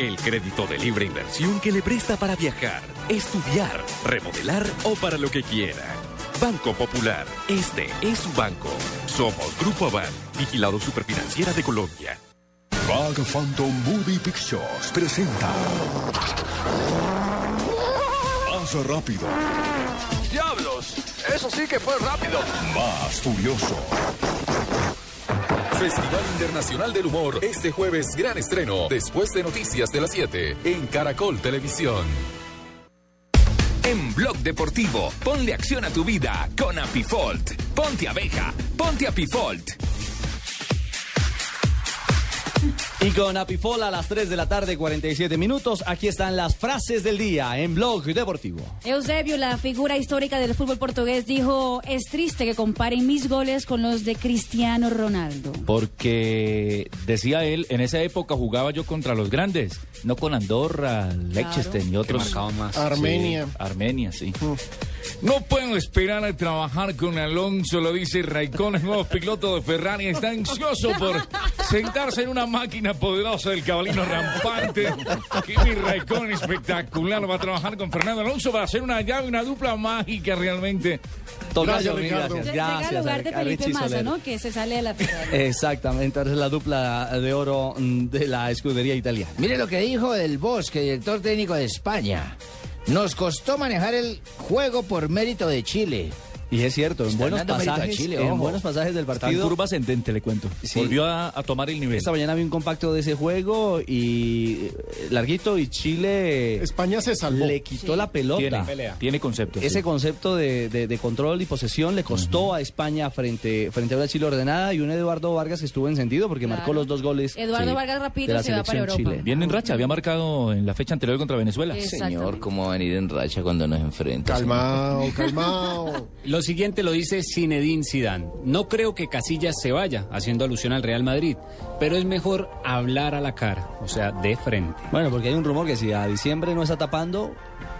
El crédito de libre inversión que le presta para viajar, estudiar, remodelar o para lo que quiera. Banco Popular, este es su banco. Somos Grupo Aval, vigilado superfinanciera de Colombia. Bag Phantom Movie Pictures presenta. Más rápido, ¡Diablos! Eso sí que fue rápido. más furioso, Festival Internacional del Humor. Este jueves, gran estreno. Después de Noticias de las 7. En Caracol Televisión. En Blog Deportivo, ponle acción a tu vida con Apifolt. Ponte abeja, ponte Apifolt. Y con Apifol a las 3 de la tarde, 47 minutos, aquí están las frases del día en Blog Deportivo. Eusebio, la figura histórica del fútbol portugués, dijo, es triste que comparen mis goles con los de Cristiano Ronaldo. Porque decía él, en esa época jugaba yo contra los grandes, no con Andorra, Liechtenstein y otros. más. Sí, Armenia. Armenia, sí. No puedo esperar a trabajar con Alonso, lo dice Raikkonen, nuevo piloto de Ferrari. Está ansioso por sentarse en una máquina poderosa del cabalino rampante. Kimi Raikkonen espectacular. Va a trabajar con Fernando Alonso para hacer una llave, una dupla mágica realmente. Tocayo, Llega gracias. llega Gracias al lugar de Felipe Richie Massa, Soler. ¿no? Que se sale de la Ferrari. Exactamente, ahora es la dupla de oro mm, de la escudería italiana. Mire lo que dijo el Bosque, director técnico de España. Nos costó manejar el juego por mérito de Chile. Y es cierto, en buenos pasajes, Chile, en buenos pasajes del Está en partido. curva ascendente, le cuento. Sí. Volvió a, a tomar el nivel. Esta mañana vi un compacto de ese juego y eh, larguito y Chile España se salvó. le quitó la pelota. Tiene, tiene concepto. Ese sí. concepto de, de- de control y posesión le costó a España frente, frente a una Chile ordenada y un Eduardo Vargas que estuvo encendido porque Claro. marcó los dos goles. Eduardo sí, Vargas la se va para selección Europa. chilena. Viene en racha, había marcado en la fecha anterior contra Venezuela. Señor, ¿cómo va a venir en racha cuando nos enfrenta? Calmao, calmao. Lo siguiente lo dice Zinedine Zidane. No creo que Casillas se vaya, haciendo alusión al Real Madrid, pero es mejor hablar a la cara, o sea, de frente. Bueno, porque hay un rumor que si a diciembre no está tapando,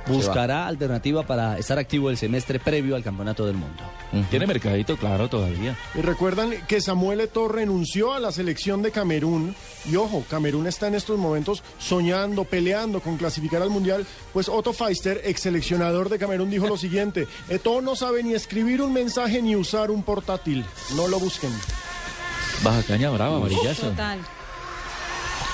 buscará alternativa para estar activo el semestre previo al Campeonato del Mundo. Tiene mercadito, claro, todavía. Y recuerdan que Samuel Eto'o renunció a la selección de Camerún. Y ojo, Camerún está en estos momentos soñando, peleando con clasificar al Mundial. Pues Otto Feister, ex seleccionador de Camerún, dijo lo siguiente. Eto'o no sabe ni escribir un mensaje ni usar un portátil. No lo busquen. Baja caña brava, amarillazo. Total.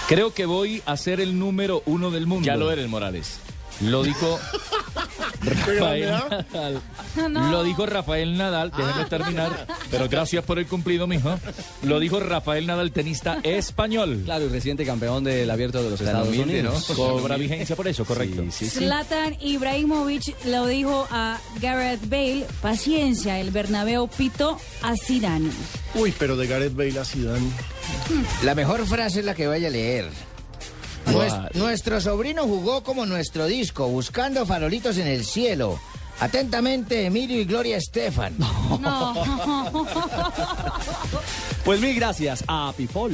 Creo que voy a ser el número uno del mundo. Ya lo eres, Morales. Lo dijo Rafael Nadal. No. Lo dijo Rafael Nadal, déjeme terminar, pero gracias por el cumplido, mijo. Lo dijo Rafael Nadal, tenista español. Claro, y reciente campeón del Abierto de los Estados Unidos. ¿no? Cobra vigencia por eso, correcto. Sí, sí, sí. Zlatan Ibrahimovic lo dijo a Gareth Bale, paciencia, el Bernabéu pito a Zidane. Uy, pero de Gareth Bale a Zidane. La mejor frase es la que vaya a leer. Nues- nuestro sobrino jugó como nuestro disco, buscando farolitos en el cielo. Atentamente, Emilio y Gloria Estefan. Pues mil gracias a Pifol.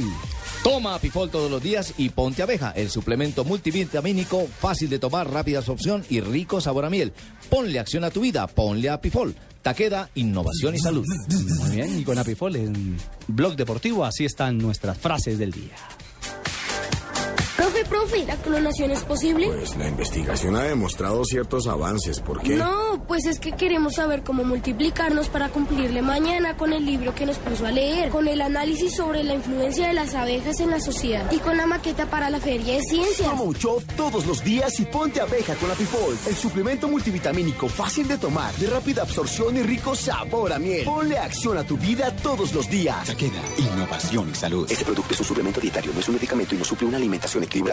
Toma Apifol todos los días y ponte abeja, el suplemento multivitamínico fácil de tomar, rápida absorción y rico sabor a miel. Ponle acción a tu vida, ponle Apifol. Taqueda, innovación y salud. Muy bien, y con Apifol en Blog Deportivo, así están nuestras frases del día. Profe, profe, ¿la clonación es posible? Pues la investigación ha demostrado ciertos avances. ¿Por qué? No, pues es que queremos saber cómo multiplicarnos para cumplirle mañana con el libro que nos puso a leer, con el análisis sobre la influencia de las abejas en la sociedad y con la maqueta para la Feria de Ciencias. Toma Uchov todos los días y ponte abeja con Apifol, el suplemento multivitamínico fácil de tomar, de rápida absorción y rico sabor a miel. Ponle acción a tu vida todos los días. Taqueda, innovación y salud. Este producto es un suplemento dietario, no es un medicamento y no suple una alimentación equilibrada.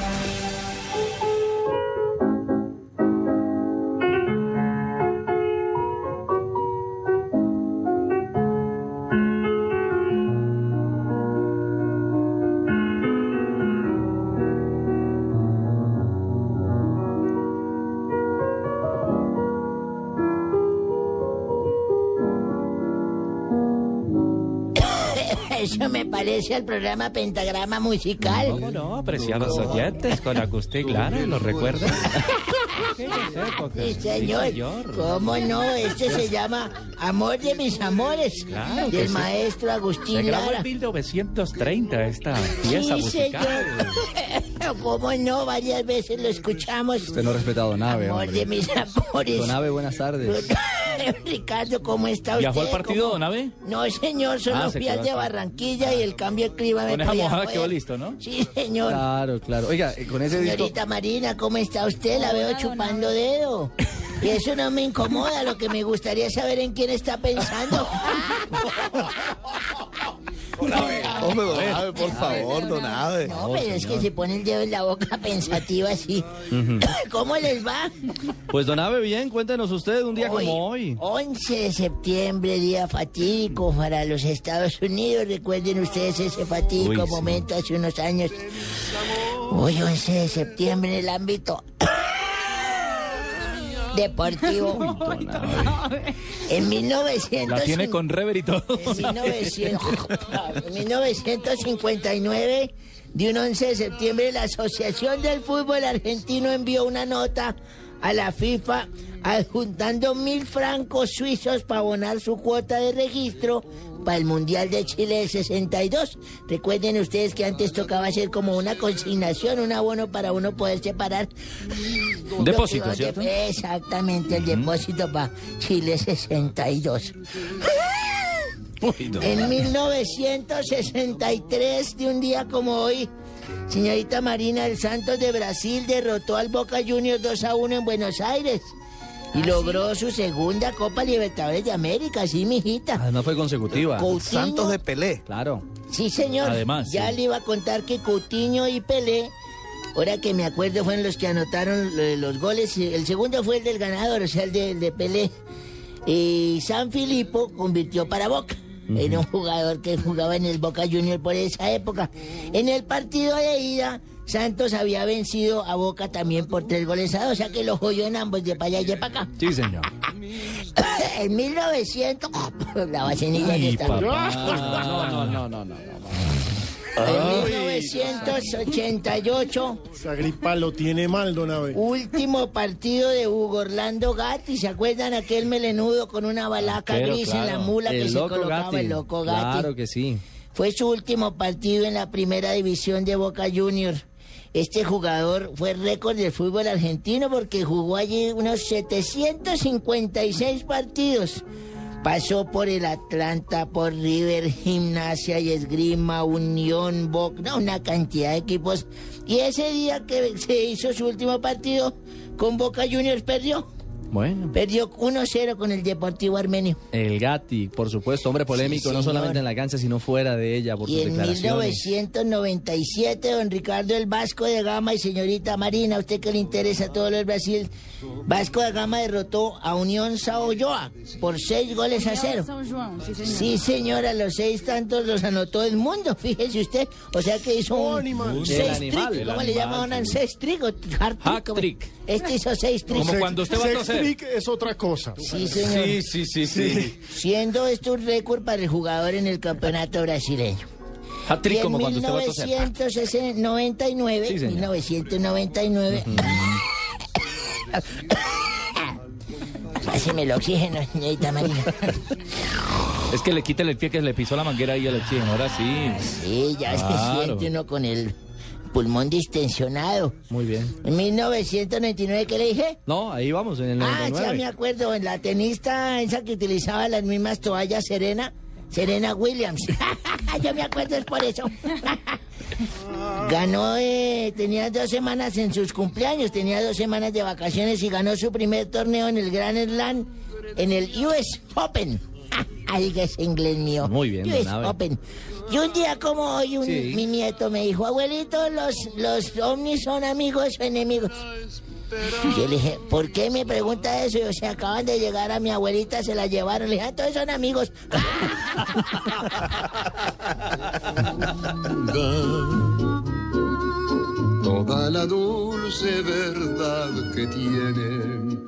Me parece al programa Pentagrama Musical. ¿Cómo no? Apreciados oyentes, con Agustín Clara, ¿lo recuerda? Sí, señor. ¿Cómo no? Este se llama Amor de mis amores. Claro del sí. maestro Se Agustín grabó Lara. en 1930 esta pieza Sí, musical. señor. ¿Cómo no? Varias veces lo escuchamos. Usted no ha respetado Nave, Amor hombre. de mis amores. Don Ave, buenas tardes. Ricardo, ¿cómo está usted? ¿Viajó al partido, ¿Cómo? don Ave? No, señor, Ah, fui al quedó de. Barranquilla y el cambio de clima Con esa mojada quedó listo, ¿no? Sí, señor. Claro, claro. Oiga, eh, con ese disco... Señorita Marina, ¿cómo está usted? La veo chupando dedo. Y eso no me incomoda, lo que me gustaría es saber en quién está pensando. Hombre, don Abe, por favor, don Abe. No, pero es que se pone el dedo en la boca pensativa así. ¿Cómo les va? Pues don Abe, bien, cuéntenos usted un día como hoy. 11 de septiembre, día fatídico para los Estados Unidos. Recuerden ustedes ese fatídico Uy, sí. momento hace unos años. Hoy, 11 de septiembre, en el ámbito deportivo. En 1900. La tiene con rever y todo. En 1900 en 1959, de un 11 de septiembre, la Asociación del Fútbol Argentino envió una nota a la FIFA adjuntando mil francos suizos para abonar su cuota de registro para el Mundial de Chile del 62. Recuerden ustedes que antes tocaba hacer como una consignación, un abono para uno poder separar. Depósito, ¿cierto? Exactamente, el depósito para Chile 62. En 1963, de un día como hoy, señorita Marina del Santos de Brasil derrotó al Boca Juniors 2 a 1 en Buenos Aires y logró su segunda Copa Libertadores de América, sí, mijita. Además fue consecutiva. Coutinho- Santos de Pelé. Claro. Sí, señor. Además, ya sí. le iba a contar que Coutinho y Pelé, ahora que me acuerdo, fueron los que anotaron los goles. El segundo fue el del ganador, o sea, el de, el de Pelé. Y San Filipo convirtió para Boca. Era un jugador que jugaba en el Boca Junior por esa época. En el partido de ida, Santos había vencido a Boca también por tres goles a dos, o sea que lo joyó en ambos, de para allá y de para acá. Sí, señor. en 1900, la vacinilla Ay, está. No, no, no, no, no. En 1988, Esa gripa lo tiene mal, don Abe. último partido de Hugo Orlando Gatti. ¿Se acuerdan aquel melenudo con una balaca Pero, gris en la mula que se colocaba Gatti. el loco Gatti? Claro que sí. Fue su último partido en la primera división de Boca Juniors. Este jugador fue récord del fútbol argentino porque jugó allí unos 756 partidos. Pasó por el Atlanta, por River, Gimnasia y Esgrima, Unión, Boca, una cantidad de equipos. Y ese día que se hizo su último partido con Boca Juniors perdió. Bueno. Perdió 1-0 con el Deportivo Armenio. El Gatti, por supuesto, hombre polémico, Sí, no solamente en la cancha, sino fuera de ella por Y sus en declaraciones. 1997, don Ricardo el Vasco de Gama y señorita Marina, a usted que le interesa todo lo del Brasil, Vasco de Gama derrotó a Unión Saoyoa por seis goles a cero. São João, sí, señor. Sí, señora, los seis tantos los anotó el mundo, fíjese usted. O sea que hizo un El seis animal, trick, el ¿cómo le sí. Seis trick o trick. Trick. Este hizo seis tricks. Como cuando usted va a Es otra cosa. Sí, señor. Sí, sí, sí, sí. Siendo esto un récord para el jugador en el campeonato brasileño. Y en como cuando usted va a toser. 1999, Sí, señor. 1999. Páseme el oxígeno, señorita Marina. Es que le quita el pie que le pisó la manguera ahí al oxígeno. Ahora sí. Sí, ya se Claro. siente uno con el pulmón distensionado. Muy bien. En 1999, ¿qué le dije? No, ahí vamos, en el Ah, ya 99. me acuerdo, en la tenista esa que utilizaba las mismas toallas Serena, Serena Williams. Yo me acuerdo, es por eso. ganó, eh, tenía dos semanas en sus cumpleaños, tenía dos semanas de vacaciones y ganó su primer torneo en el Grand Slam, en el US Open. Ay, que es inglés mío. Muy bien, don Abe. Open. Y un día como hoy, un- Sí. mi nieto me dijo, abuelito, los, los ovnis son amigos o enemigos. Yo le dije, ¿por qué me pregunta eso? Y se acaban de llegar a mi abuelita, se la llevaron. Le dije, ah, todos son amigos. toda la dulce verdad que tienen.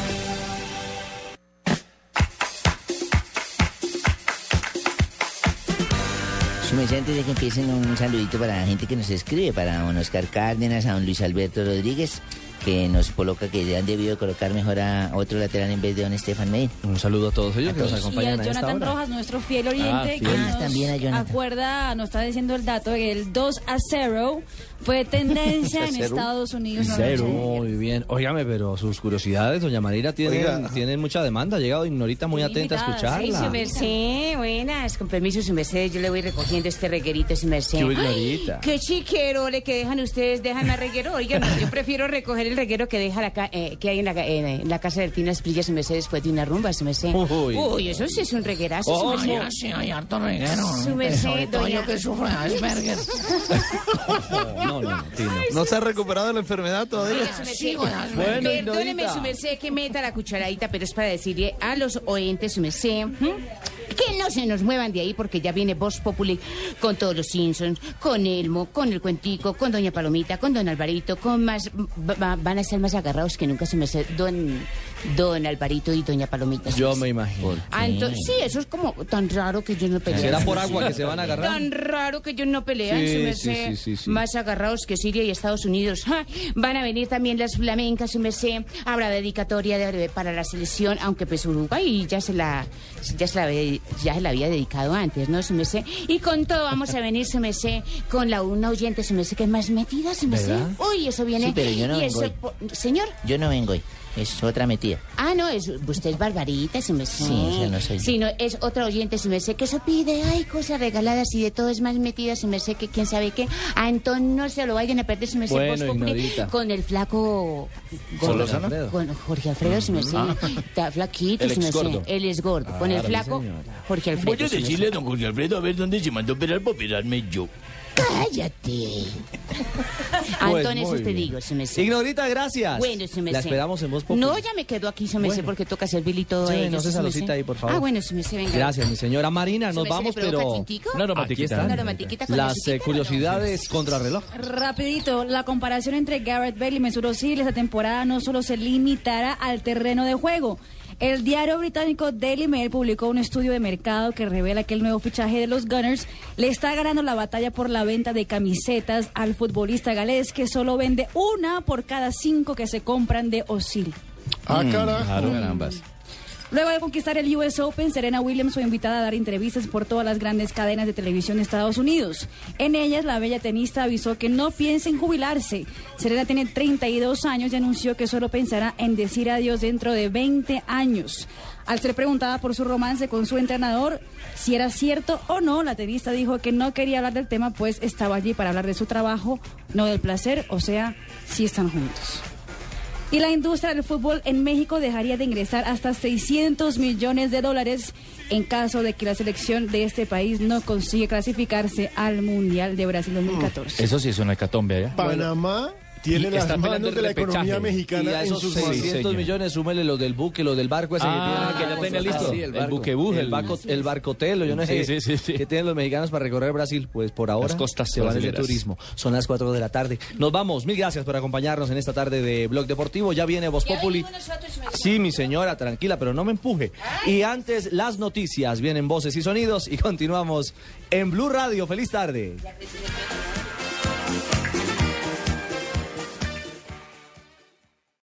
Merced, antes de que empiecen, un saludito para la gente que nos escribe, para don Oscar Cárdenas, a don Luis Alberto Rodríguez, que nos coloca que han debido colocar mejor a otro lateral en vez de don Estefan Medina. Un saludo a todos ellos que nos Y acompañan a a esta Jonathan hora. Rojas, nuestro fiel Ah, que fiel. nos Ah, también a Jonathan. acuerda, nos está diciendo el dato, que el 2 a 0 fue tendencia en. Estados Unidos. Cero. Muy bien. Óigame, pero sus curiosidades, doña Marina, tienen, tienen mucha demanda. Ha llegado Ignorita muy atenta a escucharla. su merced, buenas. Con permiso, su merced, yo le voy recogiendo este reguerito, su merced. Qué Ay, ignorita. qué chiquero le que dejan ustedes, dejan a reguero. Oigan, yo prefiero recoger el reguero que deja la ca- eh, que hay en la, ca- en la casa del Tino Esprilla, su merced, después de una rumba, su merced. Uy. Uy, eso sí es un reguerazo, Oh, sí, hay harto reguero. Su merced, doña... que sufro de Asperger. No, no, no, Tino. ¿No se ha recuperado de la enfermedad todavía? En las- Bueno, Perdóneme, su merced, que meta la cucharadita, pero es para decirle a los oyentes, su merced. Que no se nos muevan de ahí porque ya viene Voz Populi con todos los Simpsons, con Elmo, con el cuentico, con Doña Palomita, con Don Alvarito, con más... va- va- van a estar más agarrados que nunca, su merced, Don, don Alvarito y Doña Palomita. Yo me imagino. Ah, entonces, sí, eso es como tan raro que yo no peleo. ¿Será por agua que se van a agarrar? Tan raro que ellos no pelean, Sí, su sí, merced. sí, sí, sí. Más agarrados que Siria y Estados Unidos. Ja, Van a venir también las flamencas, su merced. Habrá dedicatoria de- para la selección, aunque pues Uruguay ya se la, ya se la, había- ya se la había dedicado antes, ¿no, su merced? Y con todo vamos a venir, su merced, con la una oyente, su merced, que es más metida, su merced. ¿Verdad? Uy, eso viene. Sí, pero yo no y vengo eso, hoy. po- Señor. Yo no vengo hoy, es otra metida. Ah, no, es, usted es barbarita, su merced. Sí, esa no soy yo. Sí, no, es otra oyente, su merced, que eso pide, ay, cosas regaladas y de todo es más metida, su merced, que quién sabe qué. Ah, entonces no se lo vayan a perder, Bueno, Voz Populi, Ignorita. con el flaco... Gordo. Con Jorge Alfredo, su merced. Ah. Está flaquito, El su merced. exgordo. Él es gordo. con el Claro, flaco sí. Jorge Alfredo. Voy a decirle a don Jorge Alfredo a ver dónde se mandó a operar para operarme yo. Cállate. Antonio, eso te digo, su merced. Ignorita, gracias. Bueno, su merced. La esperamos en Voz. No, ya me quedo aquí, su merced, Bueno. porque toca servirle y todo Sí, no se merced. saludita ahí, por favor. Ah, bueno, su merced, venga. Gracias, mi señora Marina. ¿Su Nos vamos, le provoca pero tintico? Una Una romantiquita. Una romantiquita con Las eh, curiosidades contra reloj. Rapidito, la comparación entre Garrett Bale y Mesut Özil esta temporada no solo se limitará al terreno de juego. El diario británico Daily Mail publicó un estudio de mercado que revela que el nuevo fichaje de los Gunners le está ganando la batalla por la venta de camisetas al futbolista galés que solo vende una por cada cinco que se compran de Özil. Ah, carajo. Claro, carambas. Luego de conquistar el US Open, Serena Williams fue invitada a dar entrevistas por todas las grandes cadenas de televisión de Estados Unidos. En ellas, la bella tenista avisó que no piensa en jubilarse. Serena tiene 32 años y anunció que solo pensará en decir adiós dentro de 20 años. Al ser preguntada por su romance con su entrenador, si era cierto o no, la tenista dijo que no quería hablar del tema, pues estaba allí para hablar de su trabajo, no del placer, o sea, si están juntos. Y la industria del fútbol en México dejaría de ingresar hasta 600 millones de dólares en caso de que la selección de este país no consiga clasificarse al Mundial de Brasil 2014. Eso sí es una hecatombe allá. Panamá tiene Y las está manos de la repechaje. economía Y mexicana a en esos sus manos. 600 millones, súmele los del buque, los del barco ese Ah, que que tienen. ya tenía listo. Sí, El el, barco. el, El- barco, el barcotelo, yo no sé. Sí, sí, sí, sí. Que tienen los mexicanos para recorrer Brasil. Pues por ahora Las costas se van de turismo. Son las 4 de la tarde. Nos vamos. Mil gracias por acompañarnos en esta tarde de Blog Deportivo. Ya viene Voz Populi. Sí, mi señora, tranquila, pero no me empuje. Y antes, las noticias. Vienen voces y sonidos y continuamos en Blue Radio. Feliz tarde.